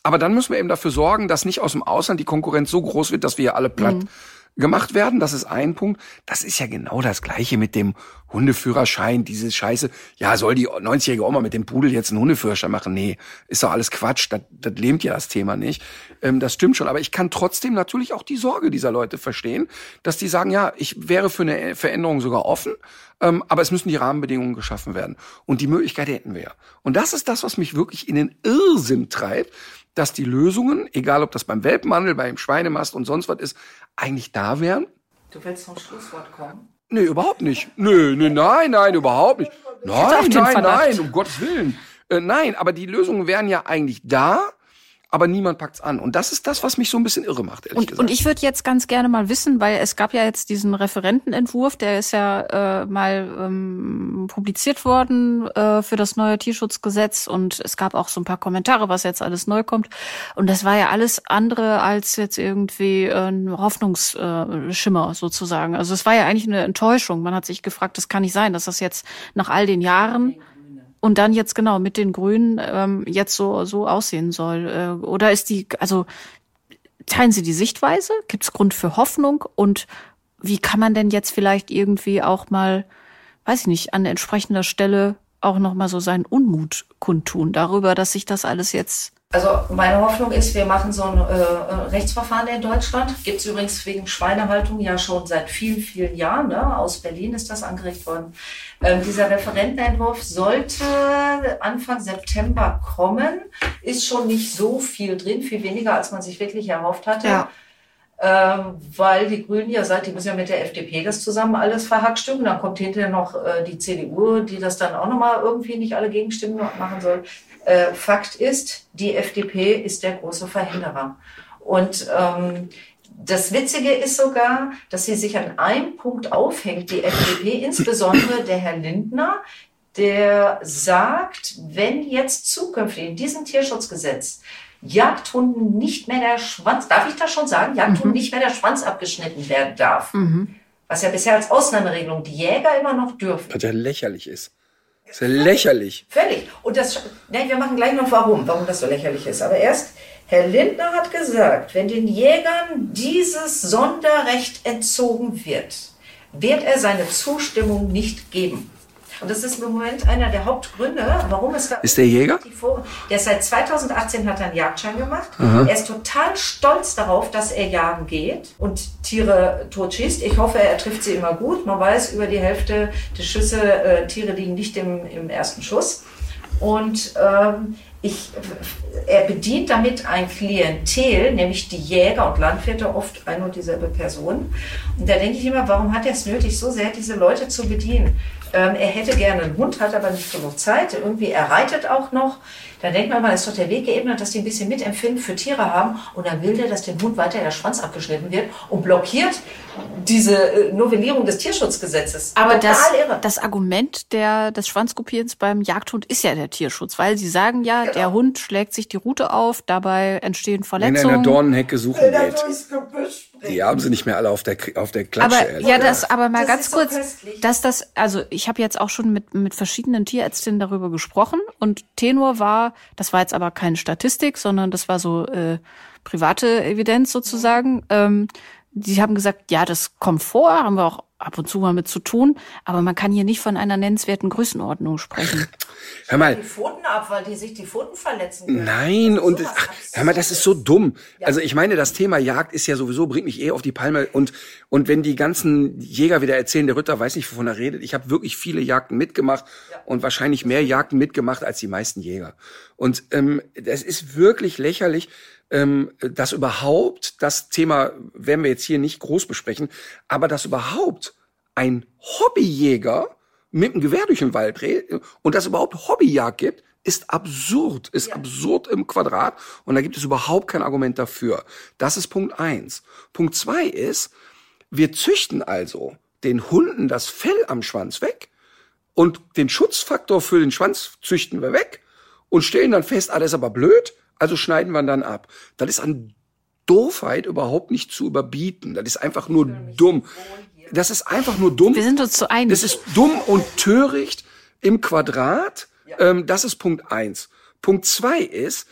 aber dann müssen wir eben dafür sorgen, dass nicht aus dem Ausland die Konkurrenz so groß wird, dass wir hier alle platt mhm. gemacht werden. Das ist ein Punkt. Das ist ja genau das Gleiche mit dem Hundeführerschein, diese Scheiße. Ja, soll die 90-jährige Oma mit dem Pudel jetzt einen Hundeführerschein machen? Nee, ist doch alles Quatsch. Das, das lähmt ja das Thema nicht. Ähm, das stimmt schon. Aber ich kann trotzdem natürlich auch die Sorge dieser Leute verstehen, dass die sagen, ja, ich wäre für eine Veränderung sogar offen, ähm, aber es müssen die Rahmenbedingungen geschaffen werden. Und die Möglichkeit hätten wir. Und das ist das, was mich wirklich in den Irrsinn treibt, dass die Lösungen, egal ob das beim Welpenhandel, beim Schweinemast und sonst was ist, eigentlich da wären. Du willst zum Schlusswort kommen? Nee, überhaupt nicht. Nö, nee, nein, nein, überhaupt nicht. Nein, nein, nein, um Gottes Willen. Äh, nein, aber die Lösungen wären ja eigentlich da aber niemand packt's an. Und das ist das, was mich so ein bisschen irre macht, ehrlich und, gesagt. Und ich würde jetzt ganz gerne mal wissen, weil es gab ja jetzt diesen Referentenentwurf, der ist ja äh, mal ähm, publiziert worden äh, für das neue Tierschutzgesetz und es gab auch so ein paar Kommentare, was jetzt alles neu kommt. Und das war ja alles andere als jetzt irgendwie äh, ein Hoffnungsschimmer sozusagen. Also es war ja eigentlich eine Enttäuschung. Man hat sich gefragt, das kann nicht sein, dass das jetzt nach all den Jahren und dann jetzt genau mit den Grünen ähm, jetzt so so aussehen soll. Äh, oder ist die, also teilen Sie die Sichtweise? Gibt es Grund für Hoffnung? Und wie kann man denn jetzt vielleicht irgendwie auch mal, weiß ich nicht, an entsprechender Stelle auch noch mal so seinen Unmut kundtun darüber, dass sich das alles jetzt also meine Hoffnung ist, wir machen so ein äh, Rechtsverfahren in Deutschland. Gibt es übrigens wegen Schweinehaltung ja schon seit vielen, vielen Jahren. Ne? Aus Berlin ist das angeregt worden. Ähm, dieser Referentenentwurf sollte Anfang September kommen. Ist schon nicht so viel drin, viel weniger, als man sich wirklich erhofft hatte. Ja. Ähm, weil die Grünen ja seit, die müssen ja mit der FDP das zusammen alles verhackstücken. Dann kommt hinterher noch äh, die CDU, die das dann auch nochmal irgendwie nicht alle Gegenstimmen machen soll. Äh, Fakt ist, die FDP ist der große Verhinderer. Und ähm, das Witzige ist sogar, dass sie sich an einem Punkt aufhängt, die FDP, insbesondere der Herr Lindner, der sagt, wenn jetzt zukünftig in diesem Tierschutzgesetz Jagdhunden nicht mehr der Schwanz, darf ich das schon sagen, Jagdhunden mhm. nicht mehr der Schwanz abgeschnitten werden darf. Mhm. Was ja bisher als Ausnahmeregelung die Jäger immer noch dürfen. Was ja lächerlich ist. Das ist lächerlich. Völlig. Und das, nein, wir machen gleich noch warum, warum das so lächerlich ist. Aber erst, Herr Lindner hat gesagt, wenn den Jägern dieses Sonderrecht entzogen wird, wird er seine Zustimmung nicht geben. Und das ist im Moment einer der Hauptgründe, warum es da. Ist der Jäger? Der ist seit 2018 hat er einen Jagdschein gemacht. Aha. Er ist total stolz darauf, dass er jagen geht und Tiere totschießt. Ich hoffe, er trifft sie immer gut. Man weiß, über die Hälfte der Schüsse, äh, Tiere liegen nicht im, im ersten Schuss. Und ähm, ich, er bedient damit ein Klientel, nämlich die Jäger und Landwirte, oft ein und dieselbe Person. Und da denke ich immer, warum hat er es nötig, so sehr diese Leute zu bedienen? Ähm, er hätte gerne einen Hund, hat aber nicht genug Zeit. Irgendwie, er reitet auch noch. Da denkt man mal, ist doch der Weg geebnet, dass die ein bisschen Mitempfinden für Tiere haben. Und dann will der, dass dem Hund weiter der Schwanz abgeschnitten wird und blockiert diese äh, Novellierung des Tierschutzgesetzes. Aber das, das Argument der, des Schwanzkopierens beim Jagdhund ist ja der Tierschutz, weil sie sagen ja, genau. der Hund schlägt sich die Rute auf, dabei entstehen Verletzungen. Wenn er in der Dornenhecke suchen geht. Die haben sie nicht mehr alle auf der auf der Klatsche. Aber ja, das aber mal das ganz kurz, so dass das also ich habe jetzt auch schon mit mit verschiedenen Tierärztinnen darüber gesprochen und Tenor war, das war jetzt aber keine Statistik, sondern das war so äh, private Evidenz sozusagen. Ähm, die haben gesagt, ja, das kommt vor, haben wir auch ab und zu mal mit zu tun, aber man kann hier nicht von einer nennenswerten Größenordnung sprechen. Hör mal. Die Pfoten ab, weil die sich die Pfoten verletzen können. Nein, und ach, hör mal, das ist so dumm. Ja. Also ich meine, das Thema Jagd ist ja sowieso, bringt mich eh auf die Palme. Und, und wenn die ganzen Jäger wieder erzählen, der Ritter weiß nicht, wovon er redet. Ich habe wirklich viele Jagden mitgemacht ja. und wahrscheinlich mehr Jagden mitgemacht als die meisten Jäger. Und ähm, das ist wirklich lächerlich ähm, dass überhaupt, das Thema werden wir jetzt hier nicht groß besprechen, aber dass überhaupt ein Hobbyjäger mit einem Gewehr durch den Wald dreht und dass überhaupt Hobbyjagd gibt, ist absurd, ist ja. absurd im Quadrat und da gibt es überhaupt kein Argument dafür. Das ist Punkt eins. Punkt zwei ist, wir züchten also den Hunden das Fell am Schwanz weg und den Schutzfaktor für den Schwanz züchten wir weg und stellen dann fest, ah, das ist aber blöd, also schneiden wir dann ab. Das ist an Doofheit überhaupt nicht zu überbieten. Das ist einfach nur dumm. Das ist einfach nur dumm. Wir sind uns zu einig. Das ist dumm und töricht im Quadrat. Ähm, das ist Punkt eins. Punkt zwei ist,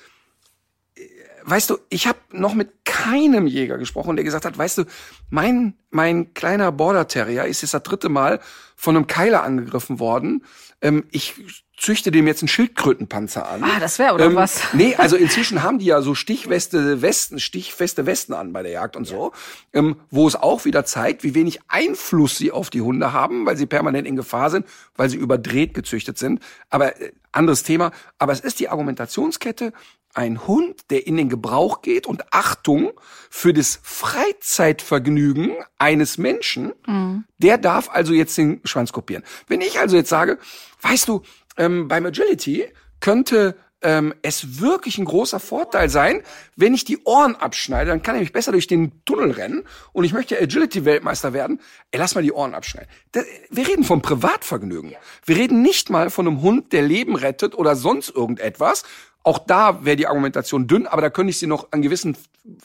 weißt du, ich habe noch mit keinem Jäger gesprochen, der gesagt hat, weißt du, mein mein kleiner Border Terrier ist jetzt das dritte Mal von einem Keiler angegriffen worden. Ähm, ich züchte dem jetzt einen Schildkrötenpanzer an. Ah, das wäre oder ähm, was? Nee, also inzwischen haben die ja so Stichweste Westen, stichfeste Westen an bei der Jagd und so, ähm, wo es auch wieder zeigt, wie wenig Einfluss sie auf die Hunde haben, weil sie permanent in Gefahr sind, weil sie überdreht gezüchtet sind. Aber äh, anderes Thema. Aber es ist die Argumentationskette, ein Hund, der in den Gebrauch geht und Achtung für das Freizeitvergnügen eines Menschen, mhm. der darf also jetzt den Schwanz kopieren. Wenn ich also jetzt sage, weißt du, ähm, beim Agility könnte ähm, es wirklich ein großer Vorteil sein, wenn ich die Ohren abschneide, dann kann ich mich besser durch den Tunnel rennen und ich möchte Agility-Weltmeister werden. Ey, lass mal die Ohren abschneiden. Das, wir reden vom Privatvergnügen. Wir reden nicht mal von einem Hund, der Leben rettet oder sonst irgendetwas. Auch da wäre die Argumentation dünn, aber da könnte ich sie noch an gewissen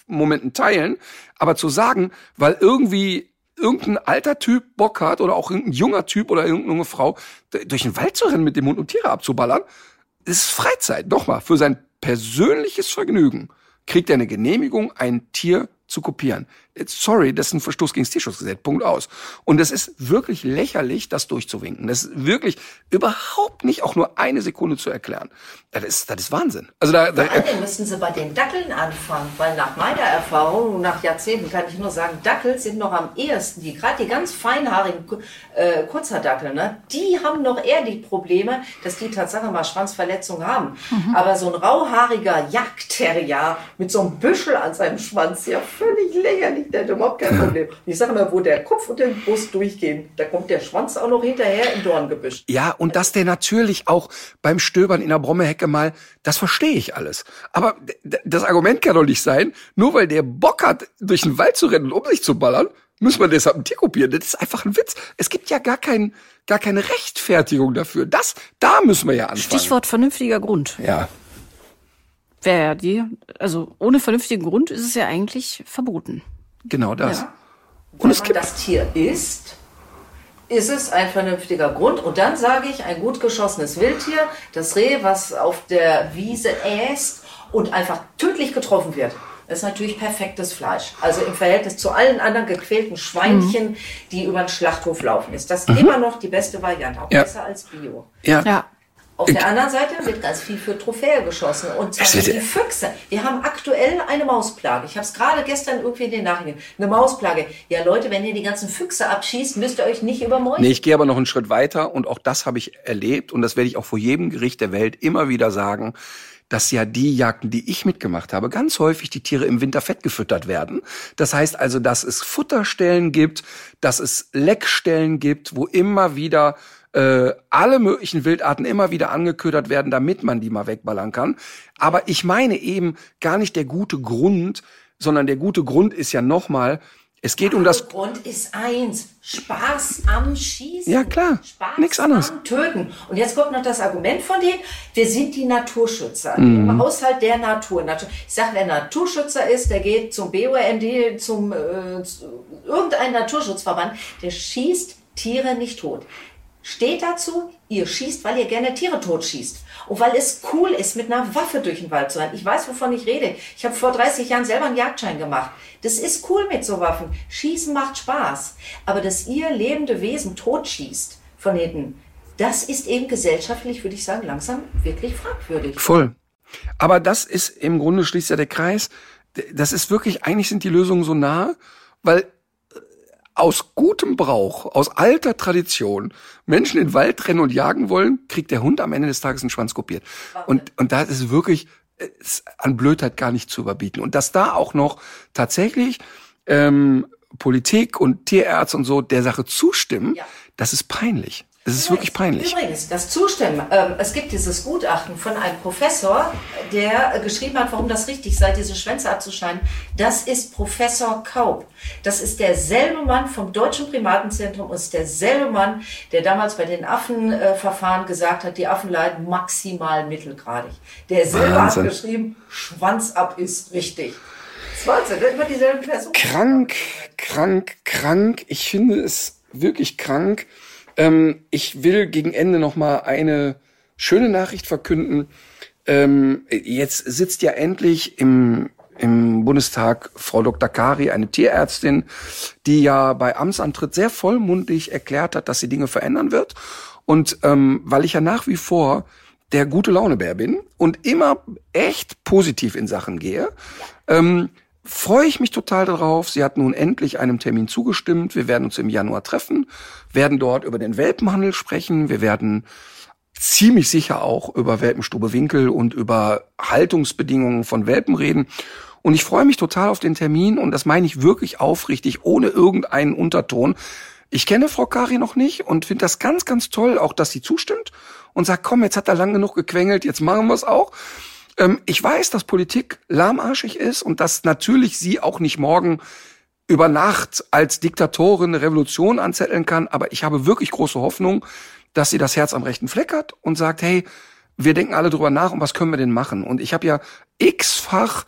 Momenten teilen. Aber zu sagen, weil irgendwie irgendein alter Typ Bock hat oder auch irgendein junger Typ oder irgendeine junge Frau durch den Wald zu rennen mit dem Hund und Tiere abzuballern, ist Freizeit. Nochmal, für sein persönliches Vergnügen kriegt er eine Genehmigung, ein Tier zu kopieren. Sorry, das ist ein Verstoß gegen das Tierschutzgesetz. Punkt aus. Und es ist wirklich lächerlich, das durchzuwinken. Das ist wirklich überhaupt nicht auch nur eine Sekunde zu erklären. Das ist, das ist Wahnsinn. Also da, da Vor allem müssen Sie bei den Dackeln anfangen, weil nach meiner Erfahrung, nach Jahrzehnten kann ich nur sagen, Dackel sind noch am ehesten, die gerade die ganz feinhaarigen äh, Kurzhaardackel, ne, die haben noch eher die Probleme, dass die Tatsache mal Schwanzverletzungen haben. Mhm. Aber so ein rauhaariger Jagdterrier mit so einem Büschel an seinem Schwanz, ja völlig lächerlich, der hat überhaupt kein Problem. Ich sage mal, wo der Kopf und der Brust durchgehen, da kommt der Schwanz auch noch hinterher im Dorngebüsch. Ja, und dass der natürlich auch beim Stöbern in der Brommehecke mal, das verstehe ich alles. Aber das Argument kann doch nicht sein, nur weil der Bock hat, durch den Wald zu rennen und um sich zu ballern, muss man deshalb ein Tier kopieren. Das ist einfach ein Witz. Es gibt ja gar kein, gar keine Rechtfertigung dafür. Das, da müssen wir ja anfangen. Stichwort vernünftiger Grund. Ja wäre ja die, also ohne vernünftigen Grund ist es ja eigentlich verboten. Genau das. Ja. Und Wenn es man das Tier isst, ist es ein vernünftiger Grund. Und dann sage ich, ein gut geschossenes Wildtier, das Reh, was auf der Wiese äst und einfach tödlich getroffen wird. Das ist natürlich perfektes Fleisch. Also im Verhältnis zu allen anderen gequälten Schweinchen, mhm. die über den Schlachthof laufen, ist das mhm. immer noch die beste Variante. Auch ja. besser als Bio. Ja. ja. Auf der anderen Seite wird ganz viel für Trophäe geschossen. Und zwar die Füchse. Wir haben aktuell eine Mausplage. Ich habe es gerade gestern irgendwie in den Nachrichten. Eine Mausplage. Ja, Leute, wenn ihr die ganzen Füchse abschießt, müsst ihr euch nicht übermäuschen. Nee, ich gehe aber noch einen Schritt weiter und auch das habe ich erlebt und das werde ich auch vor jedem Gericht der Welt immer wieder sagen dass ja die Jagden, die ich mitgemacht habe, ganz häufig die Tiere im Winter fett gefüttert werden. Das heißt also, dass es Futterstellen gibt, dass es Leckstellen gibt, wo immer wieder äh, alle möglichen Wildarten immer wieder angeködert werden, damit man die mal wegballern kann. Aber ich meine eben gar nicht der gute Grund, sondern der gute Grund ist ja nochmal, es geht um das. Grund ist eins. Spaß am Schießen. Ja, klar. Spaß Nichts anderes. am Töten. Und jetzt kommt noch das Argument von denen, wir sind die Naturschützer. Mhm. Im Haushalt der Natur. Ich sage, wer Naturschützer ist, der geht zum BUND, zum äh, zu irgendein Naturschutzverband, der schießt Tiere nicht tot steht dazu, ihr schießt, weil ihr gerne Tiere totschießt. Und weil es cool ist, mit einer Waffe durch den Wald zu rennen. Ich weiß, wovon ich rede. Ich habe vor 30 Jahren selber einen Jagdschein gemacht. Das ist cool mit so Waffen. Schießen macht Spaß. Aber dass ihr lebende Wesen totschießt von hinten, das ist eben gesellschaftlich, würde ich sagen, langsam wirklich fragwürdig. Voll. Aber das ist im Grunde schließt ja der Kreis. Das ist wirklich, eigentlich sind die Lösungen so nah, weil aus gutem Brauch, aus alter Tradition Menschen in den Wald rennen und jagen wollen, kriegt der Hund am Ende des Tages einen Schwanz kopiert. Und, und da ist wirklich ist an Blödheit gar nicht zu überbieten. Und dass da auch noch tatsächlich ähm, Politik und Tierärzte und so der Sache zustimmen, ja. das ist peinlich. Es ist wirklich peinlich. Übrigens, das Zustimmen. Ähm, es gibt dieses Gutachten von einem Professor, der geschrieben hat, warum das richtig sei, diese Schwänze abzuschneiden. Das ist Professor Kaub. Das ist derselbe Mann vom Deutschen Primatenzentrum und ist derselbe Mann, der damals bei den Affenverfahren gesagt hat, die Affen leiden maximal mittelgradig. Derselbe Wahnsinn. hat geschrieben, Schwanz ab ist richtig. Das Wahnsinn, immer dieselben Personen. Krank, krank, krank. Ich finde es wirklich krank ähm, ich will gegen Ende noch mal eine schöne Nachricht verkünden. Ähm, jetzt sitzt ja endlich im im Bundestag Frau Dr. Kari, eine Tierärztin, die ja bei Amtsantritt sehr vollmundig erklärt hat, dass sie Dinge verändern wird. Und ähm, weil ich ja nach wie vor der gute Launebär bin und immer echt positiv in Sachen gehe, ähm, freue ich mich total darauf. Sie hat nun endlich einem Termin zugestimmt. Wir werden uns im Januar treffen, werden dort über den Welpenhandel sprechen. Wir werden ziemlich sicher auch über Welpenstube Winkel und über Haltungsbedingungen von Welpen reden. Und ich freue mich total auf den Termin und das meine ich wirklich aufrichtig, ohne irgendeinen Unterton. Ich kenne Frau Kari noch nicht und finde das ganz, ganz toll, auch dass sie zustimmt und sagt, komm, jetzt hat er lang genug gequengelt, jetzt machen wir es auch. Ähm, ich weiß, dass Politik lahmarschig ist und dass natürlich sie auch nicht morgen über Nacht als Diktatorin eine Revolution anzetteln kann, aber ich habe wirklich große Hoffnung, dass sie das Herz am rechten Fleck hat und sagt, hey, wir denken alle drüber nach und was können wir denn machen? Und ich habe ja x-fach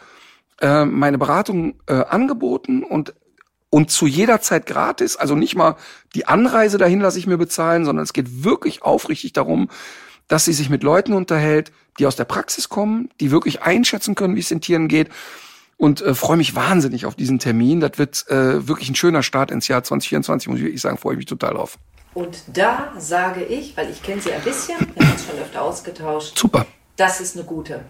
äh, meine Beratung äh, angeboten und und zu jeder Zeit gratis, also nicht mal die Anreise dahin lasse ich mir bezahlen, sondern es geht wirklich aufrichtig darum, dass sie sich mit Leuten unterhält, die aus der Praxis kommen, die wirklich einschätzen können, wie es den Tieren geht. Und äh, freue mich wahnsinnig auf diesen Termin. Das wird äh, wirklich ein schöner Start ins Jahr 2024, muss ich wirklich sagen, freue ich mich total drauf. Und da sage ich, weil ich kenne sie ein bisschen, wir haben uns schon öfter ausgetauscht. Super. Das ist eine gute.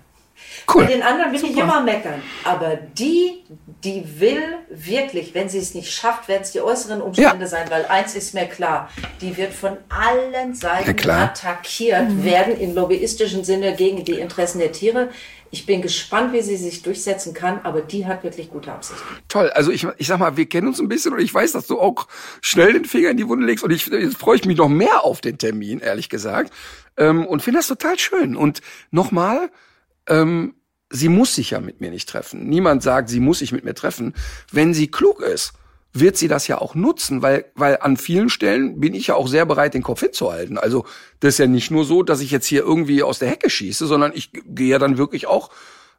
Cool. Bei den anderen will Super. ich immer meckern. Aber die, die will wirklich, wenn sie es nicht schafft, werden es die äußeren Umstände ja. sein, weil eins ist mir klar, die wird von allen Seiten attackiert mhm. werden im lobbyistischen Sinne gegen die Interessen der Tiere. Ich bin gespannt, wie sie sich durchsetzen kann, aber die hat wirklich gute Absichten. Toll. Also ich, ich sag mal, wir kennen uns ein bisschen und ich weiß, dass du auch schnell den Finger in die Wunde legst und ich, jetzt freue ich mich noch mehr auf den Termin, ehrlich gesagt. Ähm, und finde das total schön. Und nochmal, ähm, sie muss sich ja mit mir nicht treffen. Niemand sagt, sie muss sich mit mir treffen. Wenn sie klug ist, wird sie das ja auch nutzen, weil, weil an vielen Stellen bin ich ja auch sehr bereit, den Kopf hinzuhalten. Also das ist ja nicht nur so, dass ich jetzt hier irgendwie aus der Hecke schieße, sondern ich gehe ja dann wirklich auch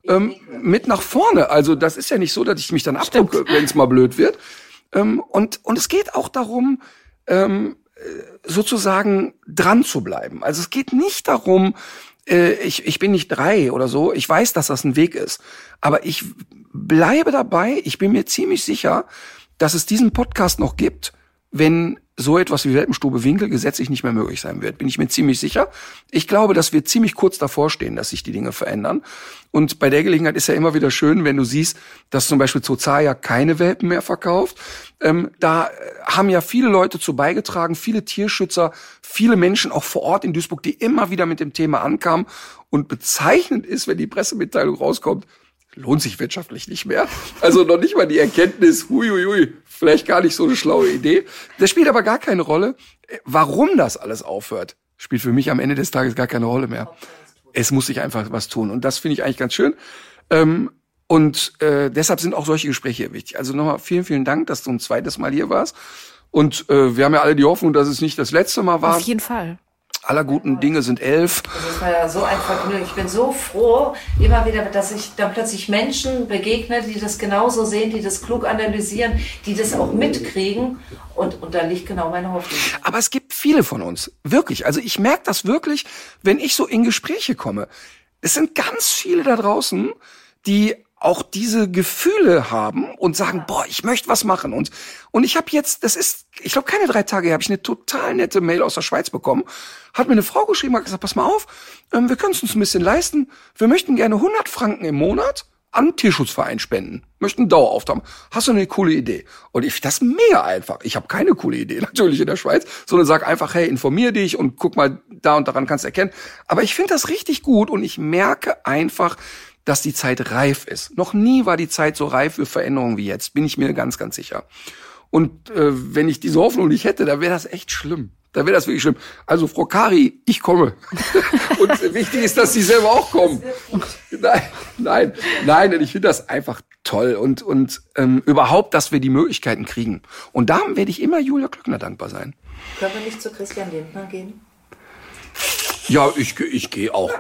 ähm, mit nach vorne. Also das ist ja nicht so, dass ich mich dann abdrucke, wenn es mal blöd wird. Ähm, und, und es geht auch darum, ähm, sozusagen dran zu bleiben. Also es geht nicht darum, äh, ich, ich bin nicht drei oder so. Ich weiß, dass das ein Weg ist. Aber ich bleibe dabei. Ich bin mir ziemlich sicher, dass es diesen Podcast noch gibt, wenn so etwas wie Welpenstube Winkel gesetzlich nicht mehr möglich sein wird. Bin ich mir ziemlich sicher. Ich glaube, dass wir ziemlich kurz davor stehen, dass sich die Dinge verändern. Und bei der Gelegenheit ist ja immer wieder schön, wenn du siehst, dass zum Beispiel Zozaya keine Welpen mehr verkauft. Ähm, da äh, haben ja viele Leute zu beigetragen, viele Tierschützer, viele Menschen auch vor Ort in Duisburg, die immer wieder mit dem Thema ankamen. Und bezeichnend ist, wenn die Pressemitteilung rauskommt, lohnt sich wirtschaftlich nicht mehr. Also noch nicht mal die Erkenntnis, huiuiui, vielleicht gar nicht so eine schlaue Idee. Das spielt aber gar keine Rolle. Warum das alles aufhört, spielt für mich am Ende des Tages gar keine Rolle mehr. Es muss sich einfach was tun. Und das finde ich eigentlich ganz schön. Ähm, und äh, deshalb sind auch solche Gespräche wichtig. Also nochmal vielen, vielen Dank, dass du ein zweites Mal hier warst. Und äh, wir haben ja alle die Hoffnung, dass es nicht das letzte Mal war. Auf jeden Fall aller guten Dinge sind elf. Das war ja so ein Vergnügen. Ich bin so froh, immer wieder, dass ich dann plötzlich Menschen begegne, die das genauso sehen, die das klug analysieren, die das auch mitkriegen. Und, und da liegt genau meine Hoffnung. Aber es gibt viele von uns. Wirklich. Also ich merke das wirklich, wenn ich so in Gespräche komme. Es sind ganz viele da draußen, die auch diese Gefühle haben und sagen, boah, ich möchte was machen. Und, und ich habe jetzt, das ist, ich glaube, keine drei Tage habe ich eine total nette Mail aus der Schweiz bekommen. Hat mir eine Frau geschrieben, hat gesagt, pass mal auf, ähm, wir können es uns ein bisschen leisten. Wir möchten gerne 100 Franken im Monat an Tierschutzverein spenden. Möchten Dauerauftrag. Hast du eine coole Idee? Und ich das mega einfach. Ich habe keine coole Idee natürlich in der Schweiz, sondern sag einfach, hey, informier dich und guck mal da und daran kannst du erkennen. Aber ich finde das richtig gut und ich merke einfach, dass die Zeit reif ist. Noch nie war die Zeit so reif für Veränderungen wie jetzt, bin ich mir ganz, ganz sicher. Und äh, wenn ich diese Hoffnung nicht hätte, dann wäre das echt schlimm. Da wäre das wirklich schlimm. Also Frau Kari, ich komme. Und wichtig ist, dass Sie selber auch kommen. Nein, nein, nein. Und ich finde das einfach toll und und ähm, überhaupt, dass wir die Möglichkeiten kriegen. Und da werde ich immer Julia Klöckner dankbar sein. Können wir nicht zu Christian Lindner gehen? Ja, ich, ich gehe auch.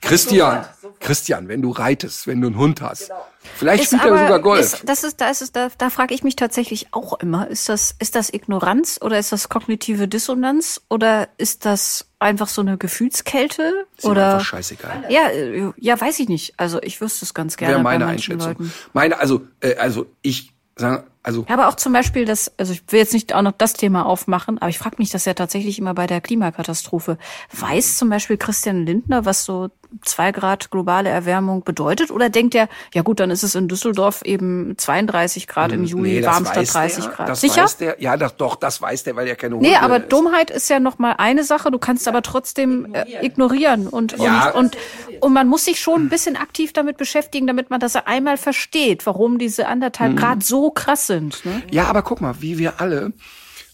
Christian, Christian, wenn du reitest, wenn du einen Hund hast. Genau. Vielleicht spielt er sogar Golf. Ist, das ist, da ist es, da, da frage ich mich tatsächlich auch immer, ist das, ist das Ignoranz oder ist das kognitive Dissonanz oder ist das einfach so eine Gefühlskälte? Ist oder einfach scheißegal. Ja, ja, weiß ich nicht. Also ich wüsste es ganz gerne. Wäre meine bei Einschätzung. Leuten. Meine, also, äh, also ich sage, also ja, aber auch zum Beispiel das, also ich will jetzt nicht auch noch das Thema aufmachen, aber ich frage mich das ja tatsächlich immer bei der Klimakatastrophe. Weiß zum Beispiel Christian Lindner, was so zwei Grad globale Erwärmung bedeutet? Oder denkt er, ja gut, dann ist es in Düsseldorf eben 32 Grad im Juli, nee, weiß 30 der, Grad. Das Sicher? Weiß der, ja, das, doch, das weiß der, weil er keine Hunde Nee, aber ist. Dummheit ist ja noch mal eine Sache. Du kannst aber trotzdem ignorieren, äh, ignorieren. Und, Ja. und, und, und man muss sich schon ein bisschen aktiv damit beschäftigen, damit man das einmal versteht, warum diese Mhm. anderthalb Grad so krass sind. Ne? Ja, aber guck mal, wie wir alle,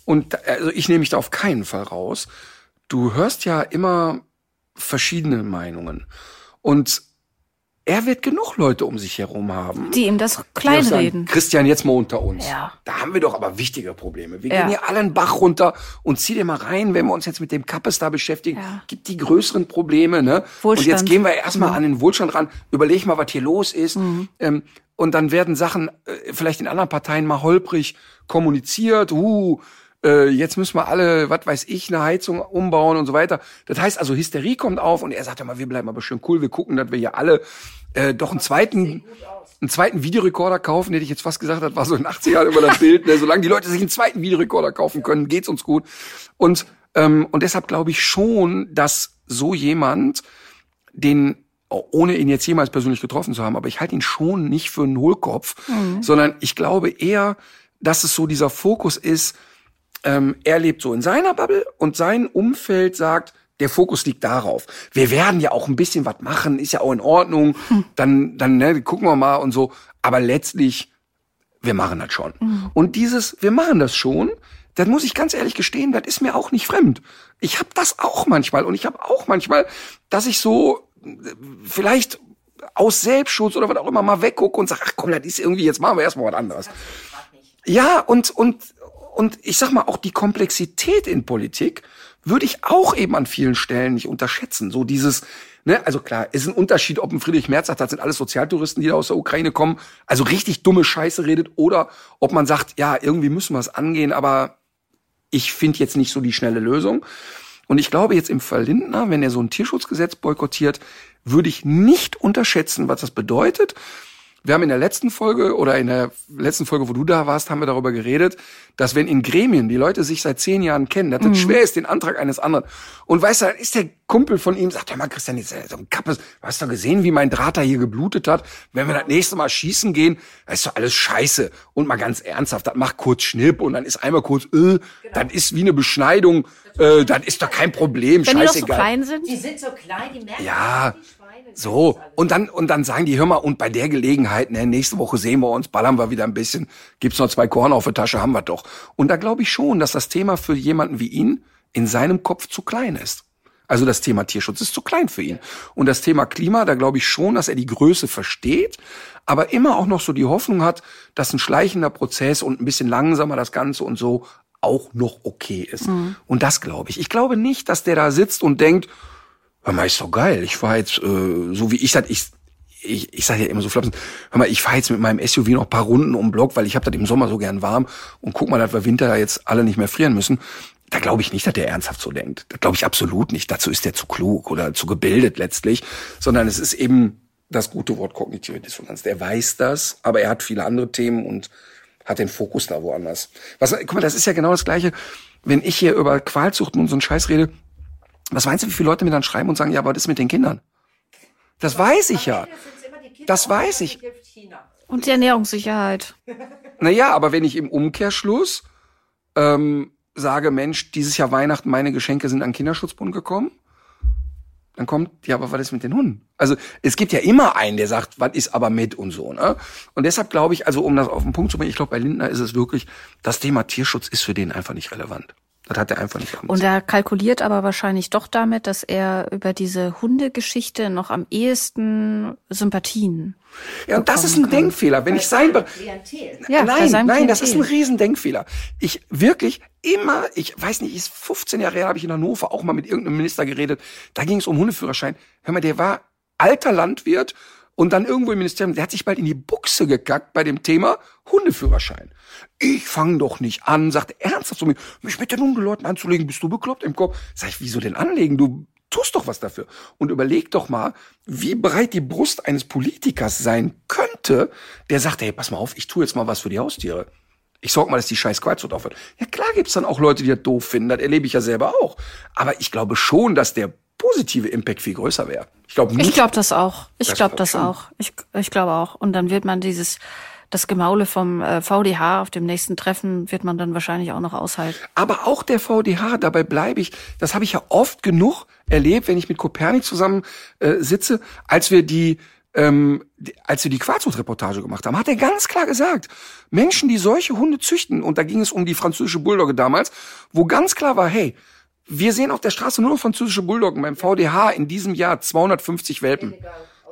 und also ich nehme mich da auf keinen Fall raus, du hörst ja immer verschiedene Meinungen. Und er wird genug Leute um sich herum haben. Die ihm das kleinreden. Christian, jetzt mal unter uns. Ja. Da haben wir doch aber wichtige Probleme. Wir Ja. gehen hier alle einen Bach runter und zieh dir mal rein, wenn wir uns jetzt mit dem Kappes da beschäftigen, Ja. gibt die größeren Probleme, ne? Und Wohlstand. jetzt gehen wir erstmal an den Wohlstand ran, überleg mal, was hier los ist. Ähm, und dann werden Sachen äh, vielleicht in anderen Parteien mal holprig kommuniziert. Uh, äh, jetzt müssen wir alle, was weiß ich, eine Heizung umbauen und so weiter. Das heißt also, Hysterie kommt auf und er sagt ja mal, wir bleiben aber schön cool, wir gucken, dass wir hier alle äh, doch einen zweiten, einen zweiten Videorekorder kaufen, hätte ich jetzt fast gesagt, das war so in den 80er Jahren immer das Bild. Ne? Solange die Leute sich einen zweiten Videorekorder kaufen können, geht's uns gut. Und, ähm, und deshalb glaube ich schon, dass so jemand den ohne ihn jetzt jemals persönlich getroffen zu haben, aber ich halte ihn schon nicht für einen Hohlkopf, sondern ich glaube eher, dass es so dieser Fokus ist, ähm, er lebt so in seiner Bubble und sein Umfeld sagt, der Fokus liegt darauf. Wir werden ja auch ein bisschen was machen, ist ja auch in Ordnung. Dann, dann ne, gucken wir mal und so. Aber letztlich, wir machen das schon. Und dieses, wir machen das schon, das muss ich ganz ehrlich gestehen, das ist mir auch nicht fremd. Ich habe das auch manchmal und ich habe auch manchmal, dass ich so vielleicht aus Selbstschutz oder was auch immer mal weggucke und sage, ach komm, das ist irgendwie, jetzt machen wir erstmal was anderes. Ja, und, und, und ich sag mal, auch die Komplexität in Politik würde ich auch eben an vielen Stellen nicht unterschätzen. So dieses, ne, also klar, es ist ein Unterschied, ob ein Friedrich Merz sagt, das sind alles Sozialtouristen, die da aus der Ukraine kommen, also richtig dumme Scheiße redet, oder ob man sagt, ja, irgendwie müssen wir es angehen, aber ich finde jetzt nicht so die schnelle Lösung. Und ich glaube jetzt im Fall Lindner, wenn er so ein Tierschutzgesetz boykottiert, würde ich nicht unterschätzen, was das bedeutet. Wir haben in der letzten Folge oder in der letzten Folge, wo du da warst, haben wir darüber geredet, dass wenn in Gremien die Leute sich seit zehn Jahren kennen, dass das schwer ist, den Antrag eines anderen. Und weißt du, dann ist der Kumpel von ihm, sagt, hör mal, Christian, jetzt so ein Kappes, hast du gesehen, wie mein Draht da hier geblutet hat? Wenn wir das nächste Mal schießen gehen, das ist doch alles scheiße. Und mal ganz ernsthaft, das macht kurz Schnipp und dann ist einmal kurz, äh, das ist wie eine Beschneidung, äh, das ist doch kein Problem, Wenn die doch so scheißegal. klein sind. Die sind so klein, die merken Ja, die Schweine. So, und dann, und dann sagen die, hör mal, und bei der Gelegenheit, ne, nächste Woche sehen wir uns, ballern wir wieder ein bisschen, gibt's noch zwei Korn auf der Tasche, haben wir doch. Und da glaube ich schon, dass das Thema für jemanden wie ihn in seinem Kopf zu klein ist. Also das Thema Tierschutz ist zu klein für ihn. Und das Thema Klima, da glaube ich schon, dass er die Größe versteht, aber immer auch noch so die Hoffnung hat, dass ein schleichender Prozess und ein bisschen langsamer das Ganze und so auch noch okay ist. Und das glaube ich. Ich glaube nicht, dass der da sitzt und denkt, hör mal, ist doch geil. Ich fahr jetzt, äh, so wie ich das, ich, ich, ich sage ja immer so flapsen, hör mal, ich fahre jetzt mit meinem SUV noch paar Runden um Block, weil ich habe das im Sommer so gern warm und guck mal, dass wir Winter da jetzt alle nicht mehr frieren müssen. Da glaube ich nicht, dass der ernsthaft so denkt. Da glaube ich absolut nicht. Dazu ist der zu klug oder zu gebildet letztlich, sondern es ist eben das gute Wort kognitive Dissonanz. Der weiß das, aber er hat viele andere Themen und hat den Fokus da woanders. Was, guck mal, das ist ja genau das Gleiche, wenn ich hier über Qualzucht und so einen Scheiß rede. Was meinst du, wie viele Leute mir dann schreiben und sagen, ja, aber was ist mit den Kindern? Das weiß ich ja. Das weiß ich. Und die Ernährungssicherheit. Naja, aber wenn ich im Umkehrschluss ähm, sage, Mensch, dieses Jahr Weihnachten, meine Geschenke sind an Kinderschutzbund gekommen, dann kommt, ja, aber was ist mit den Hunden? Also es gibt ja immer einen, der sagt, was ist aber mit und so. Ne? Und deshalb glaube ich, also um das auf den Punkt zu bringen, ich glaube, bei Lindner ist es wirklich, das Thema Tierschutz ist für den einfach nicht relevant. Das hat er einfach nicht am Und er kalkuliert aber wahrscheinlich doch damit, dass er über diese Hundegeschichte noch am ehesten Sympathien. Ja, und das ist ein kann. Denkfehler. Wenn ich sein. Ja, bei nein, nein, das ist ein. Riesendenkfehler. Ich wirklich immer, ich weiß nicht, ist 15 Jahre her, habe ich in Hannover auch mal mit irgendeinem Minister geredet. Da ging es um Hundeführerschein. Hör mal, der war alter Landwirt und dann irgendwo im Ministerium, der hat sich bald in die Buchse gekackt bei dem Thema Hundeführerschein. Ich fang doch nicht an, sagt er ernsthaft zu mir, mich mit den Hundeleuten anzulegen, bist du bekloppt im Kopf? Sag ich, wieso denn anlegen? Du tust doch was dafür. Und überleg doch mal, wie breit die Brust eines Politikers sein könnte, der sagt, hey, pass mal auf, ich tue jetzt mal was für die Haustiere. Ich sorg mal, dass die scheiß Quatschzucht aufhört. Ja klar gibt's dann auch Leute, die das doof finden, das erlebe ich ja selber auch. Aber ich glaube schon, dass der positive Impact viel größer wäre. Ich glaube nicht. Ich glaube das auch. Ich Das glaube glaub das auch. Ich, ich glaube auch. Und dann wird man dieses, das Gemaule vom äh, VDH auf dem nächsten Treffen wird man dann wahrscheinlich auch noch aushalten. Aber auch der VDH, dabei bleibe ich, das habe ich ja oft genug erlebt, wenn ich mit Kopernik zusammen äh, sitze, als wir die ähm, die- als wir die Quarzhut-Reportage gemacht haben, hat er ganz klar gesagt, Menschen, die solche Hunde züchten, und da ging es um die französische Bulldogge damals, wo ganz klar war, hey, wir sehen auf der Straße nur noch französische Bulldoggen, beim VDH in diesem Jahr 250 Welpen.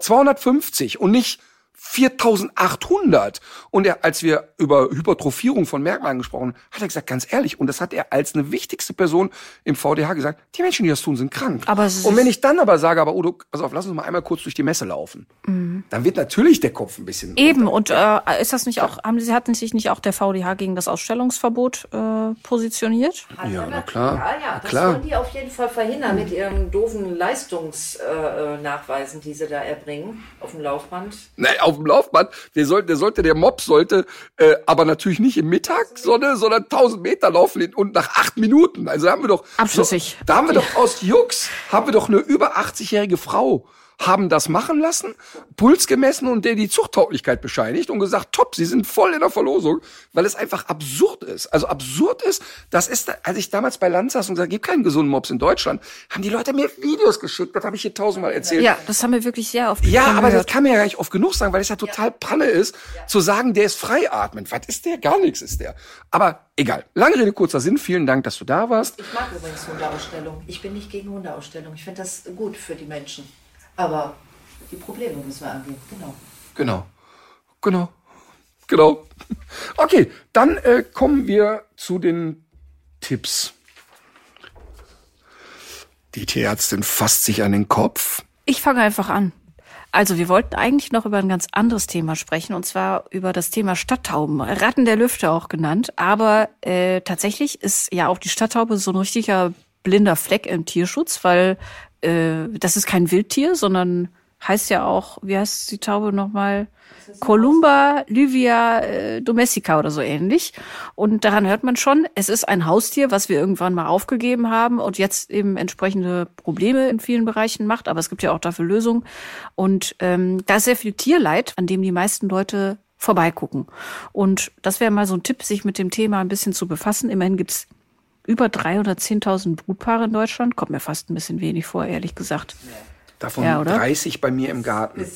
250 und nicht 4800. Und er, als wir über Hypertrophierung von Merkmalen gesprochen haben, hat er gesagt, ganz ehrlich, und das hat er als eine wichtigste Person im VDH gesagt, die Menschen, die das tun, sind krank. Aber und wenn ich dann aber sage, aber Udo, pass auf, lass uns mal einmal kurz durch die Messe laufen, dann wird natürlich der Kopf ein bisschen... Eben, und äh, ist das nicht auch, haben Sie, hatten sich nicht auch der VDH gegen das Ausstellungsverbot äh, positioniert? Ja, na klar. Ja, ja, das klar. wollen die auf jeden Fall verhindern mit ihren doofen Leistungsnachweisen, äh, Nachweisen, die sie da erbringen auf dem Laufband. Nein, auf dem Laufband, der sollte, der sollte, der Mob sollte, äh, aber natürlich nicht im Mittagssonne, sondern 1000 Meter laufen und nach acht Minuten. Also da haben wir doch, Abschüssig. So, da haben wir doch aus Jux, haben wir doch eine über 80-jährige Frau, haben das machen lassen, Puls gemessen und der die Zuchttauglichkeit bescheinigt und gesagt, top, sie sind voll in der Verlosung, weil es einfach absurd ist. Also absurd ist, das ist, als ich damals bei Land saß und gesagt, gibt keinen gesunden Mops in Deutschland, haben die Leute mir Videos geschickt, das habe ich hier tausendmal erzählt. Ja, das haben wir wirklich sehr oft Ja, aber das gehört. kann man ja gar nicht oft genug sagen, weil es ja total Panne ist, zu sagen, der ist freiatmend. Was ist der? Gar nichts ist der. Aber egal. Lange Rede, kurzer Sinn. Vielen Dank, dass du da warst. Ich mag übrigens Hundeausstellung. Ich bin nicht gegen Hundeausstellung. Ich finde das gut für die Menschen. Aber die Probleme müssen wir angehen. Genau. Genau. Genau. Genau. Okay, dann äh, kommen wir zu den Tipps. Die Tierärztin fasst sich an den Kopf. Ich fange einfach an. Also wir wollten eigentlich noch über ein ganz anderes Thema sprechen, und zwar über das Thema Stadttauben, Ratten der Lüfte auch genannt. Aber äh, tatsächlich ist ja auch die Stadttaube so ein richtiger blinder Fleck im Tierschutz, weil äh, das ist kein Wildtier, sondern heißt ja auch, wie heißt die Taube nochmal? Columba Livia äh, domestica oder so ähnlich. Und daran hört man schon, es ist ein Haustier, was wir irgendwann mal aufgegeben haben und jetzt eben entsprechende Probleme in vielen Bereichen macht. Aber es gibt ja auch dafür Lösungen. Und ähm, da ist sehr viel Tierleid, an dem die meisten Leute vorbeigucken. Und das wäre mal so ein Tipp, sich mit dem Thema ein bisschen zu befassen. Immerhin gibt's über 310.000 Brutpaare in Deutschland. Kommt mir fast ein bisschen wenig vor, ehrlich gesagt. Davon Ja, oder? 30 bei mir im Garten.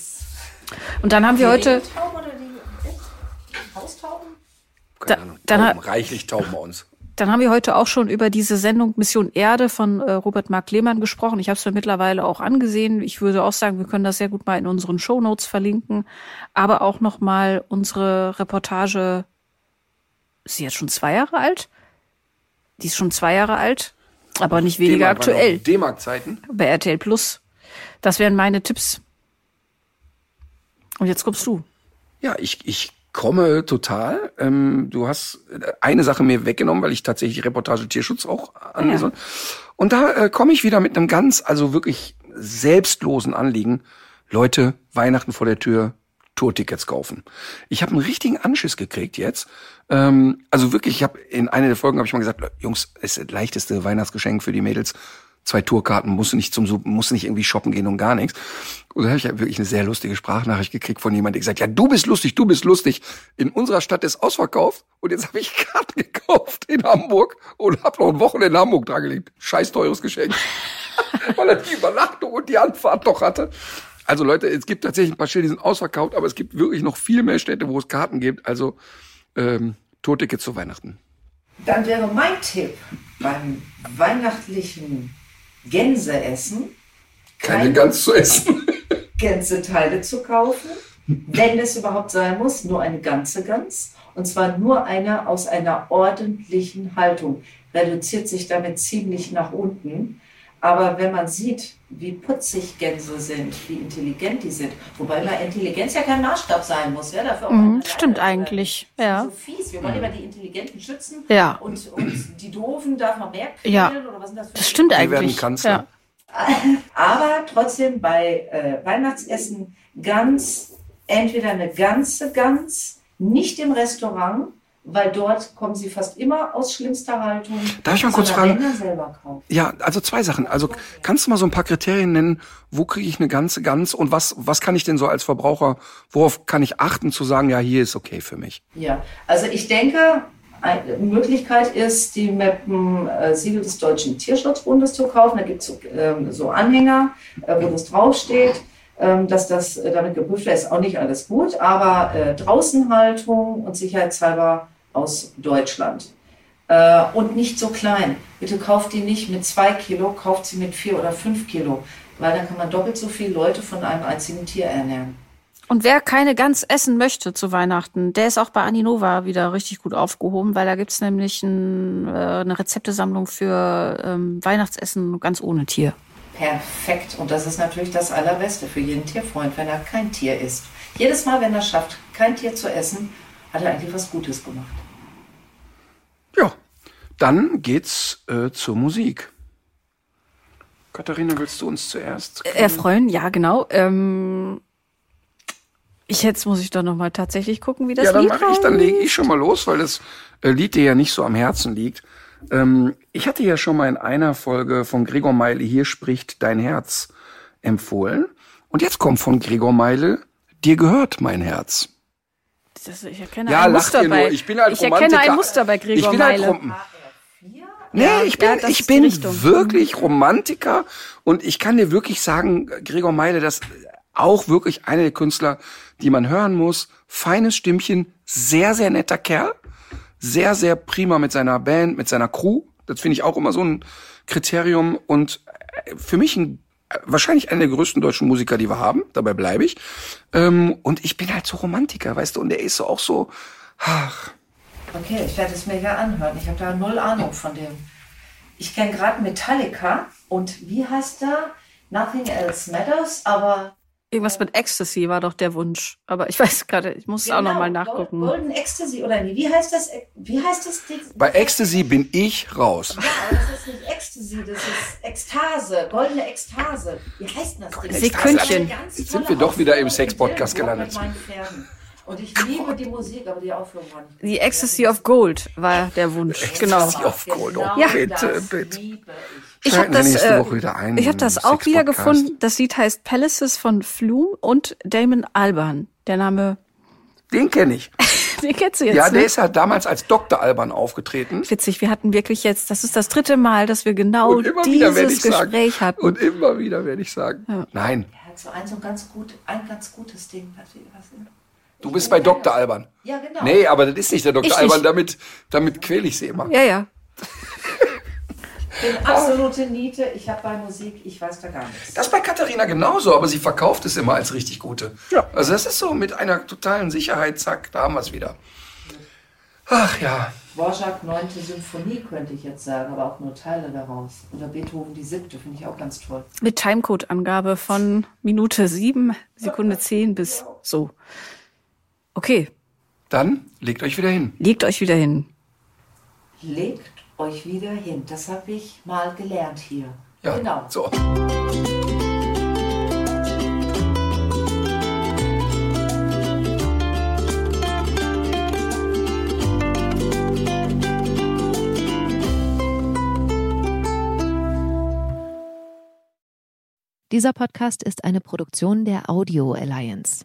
Und dann haben wir heute, Tauben oder die Haustauben? Keine Da- Ahnung. dann Tauben, hat- reichlich Tauben bei uns. dann haben wir heute auch schon über diese Sendung Mission Erde von äh, Robert Mark Lehmann gesprochen. Ich habe es mir mittlerweile auch angesehen. Ich würde auch sagen, wir können das sehr gut mal in unseren Shownotes verlinken. Aber auch noch mal unsere Reportage. Ist sie jetzt schon zwei Jahre alt? Die ist schon zwei Jahre alt, aber nicht weniger aktuell. D-Mark-Zeiten. bei RTL Plus. Das wären meine Tipps. Und jetzt kommst du. Ja, ich, ich komme total. Ähm, du hast eine Sache mir weggenommen, weil ich tatsächlich Reportage Tierschutz auch anlese. Und da äh, komme ich wieder mit einem ganz, also wirklich selbstlosen Anliegen. Leute, Weihnachten vor der Tür, Tourtickets kaufen. Ich habe einen richtigen Anschiss gekriegt jetzt. Ähm, also wirklich, ich habe in einer der Folgen habe ich mal gesagt, Jungs, ist das leichteste Weihnachtsgeschenk für die Mädels. Zwei Tourkarten, musst du nicht zum du nicht irgendwie shoppen gehen und gar nichts. Und da habe ich ja wirklich eine sehr lustige Sprachnachricht gekriegt von jemandem, der gesagt, ja, du bist lustig, du bist lustig. In unserer Stadt ist ausverkauft und jetzt habe ich Karten gekauft in Hamburg und habe noch ein Wochenende in Hamburg dran gelegt. Scheiß teures Geschenk. Weil er die Übernachtung und die Anfahrt noch hatte. Also Leute, es gibt tatsächlich ein paar Städte, die sind ausverkauft, aber es gibt wirklich noch viel mehr Städte, wo es Karten gibt. Also ähm, Tourtickets zu Weihnachten. Dann wäre mein Tipp beim weihnachtlichen Gänseessen Keine Gans zu essen. Gänseteile zu kaufen, wenn es überhaupt sein muss, nur eine ganze Gans. Und zwar nur eine aus einer ordentlichen Haltung. Reduziert sich damit ziemlich nach unten. Aber wenn man sieht, wie putzig Gänse sind, wie intelligent die sind, wobei mal Intelligenz ja kein Maßstab sein muss, ja, dafür auch Mhm, stimmt eigentlich, Das ist ja. So fies. Wir wollen immer die Intelligenten schützen. Ja. Und, und die Doofen darf man mehr Ja. quälen, oder was sind das für Das stimmt Die werden eigentlich. Kanzler. Ja. aber trotzdem bei äh, Weihnachtsessen ganz, entweder eine ganze Gans, nicht im Restaurant, weil dort kommen sie fast immer aus schlimmster Haltung. Darf ich mal kurz fragen? Ja, also zwei Sachen. Also kannst du mal so ein paar Kriterien nennen, wo kriege ich eine ganze Gans und was, was kann ich denn so als Verbraucher, worauf kann ich achten zu sagen, ja, hier ist okay für mich? Ja, also ich denke, eine Möglichkeit ist, die mit dem äh, Siegel des Deutschen Tierschutzbundes zu kaufen. Da gibt es so, ähm, so Anhänger, äh, wo das draufsteht, ähm, dass das äh, damit geprüft wird. Ist auch nicht alles gut, aber äh, Draußenhaltung und sicherheitshalber aus Deutschland. Äh, und nicht so klein. Bitte kauft die nicht mit zwei Kilo, kauft sie mit vier oder fünf Kilo, weil dann kann man doppelt so viele Leute von einem einzigen Tier ernähren. Und wer keine Gans essen möchte zu Weihnachten, der ist auch bei Aninova wieder richtig gut aufgehoben, weil da gibt's nämlich ein, äh, eine Rezeptesammlung für ähm, Weihnachtsessen ganz ohne Tier. Perfekt. Und das ist natürlich das Allerbeste für jeden Tierfreund, wenn er kein Tier isst. Jedes Mal, wenn er schafft, kein Tier zu essen, hat er eigentlich was Gutes gemacht. Ja, dann geht's äh, zur Musik. Katharina, willst du uns zuerst? Erfreuen, ja genau. Ähm, ich jetzt muss ich doch noch mal tatsächlich gucken, wie das ja, dann Lied mache ich, dann lege ich schon mal los, weil das äh, Lied dir ja nicht so am Herzen liegt. Ähm, ich hatte ja schon mal in einer Folge von Gregor Meile hier spricht dein Herz empfohlen. Und jetzt kommt von Gregor Meile, dir gehört mein Herz. Das, ich erkenne Ja, ein Muster ihr nur. bei. Ich bin halt ich erkenne ein Muster bei Gregor ich bin halt Meile. Rom Nee, Ja, ich bin, ja, ich bin wirklich Romantiker und ich kann dir wirklich sagen, Gregor Meile, das auch wirklich einer der Künstler, die man hören muss. Feines Stimmchen, sehr, sehr netter Kerl. Sehr, sehr prima mit seiner Band, mit seiner Crew. Das finde ich auch immer so ein Kriterium und äh, für mich ein, wahrscheinlich einer der größten deutschen Musiker, die wir haben. Dabei bleibe ich. Ähm, und ich bin halt so Romantiker, weißt du, und der ist so auch so, ach, Okay, ich werde es mir ja anhören. Ich habe da null Ahnung von dem. Ich kenne gerade Metallica und wie heißt der? Nothing Else Matters, aber Irgendwas mit Ecstasy war doch der Wunsch. Aber ich weiß gerade, ich muss es auch nochmal Genau, nachgucken. Golden Ecstasy oder wie? Wie heißt das? Wie heißt das? Bei Ecstasy bin ich raus. Ja, aber das ist nicht Ecstasy, das ist Ekstase, goldene Ekstase. Wie heißt denn das? Ding? Sekündchen. Jetzt sind wir doch wieder im Sex-Podcast gelandet. Und ich liebe die Musik, aber die Aufführung war nicht. The Ecstasy of Gold war der Wunsch. Genau. Ecstasy of Gold. Oh, Genau Ja. bitte, das bitte. liebe ich. Habe das, nächste äh, Woche wieder ein ich habe im das auch wieder gefunden. Das Lied heißt Palaces von Flume und Damon Alban. Der Name, Den kenne ich. den kennst du jetzt, Ja, der ne? ist ja damals als Dr. Alban aufgetreten. Witzig, wir hatten wirklich jetzt, das ist das dritte Mal, dass wir genau dieses ich sagen. Gespräch hatten. Und immer wieder werde ich sagen. Nein, Er hat so ein, so ein ganz gut, ein ganz gutes Ding. Was, was, du bist bei Dr. Alban. ja, genau. Nee, aber das ist nicht der Dr. Ich Alban, nicht. damit, damit quäle ich sie immer. ja, ja. Ich bin absolute Niete. Ich habe bei Musik, ich weiß da gar nichts. Das ist bei Katharina genauso, aber sie verkauft es immer als richtig gute. Ja. Also das ist so mit einer totalen Sicherheit, zack, da haben wir es wieder. Ach ja. Dvorak 9. Symphonie könnte ich jetzt sagen, aber auch nur Teile daraus. Oder Beethoven die siebte, finde ich auch ganz toll. Mit Timecode-Angabe von Minute sieben, Sekunde zehn bis so. Okay, Dann legt euch wieder hin. legt euch wieder hin. Legt euch wieder hin. Das habe ich mal gelernt hier. Ja, Genau. so. Dieser Podcast ist eine Produktion der Audio Alliance.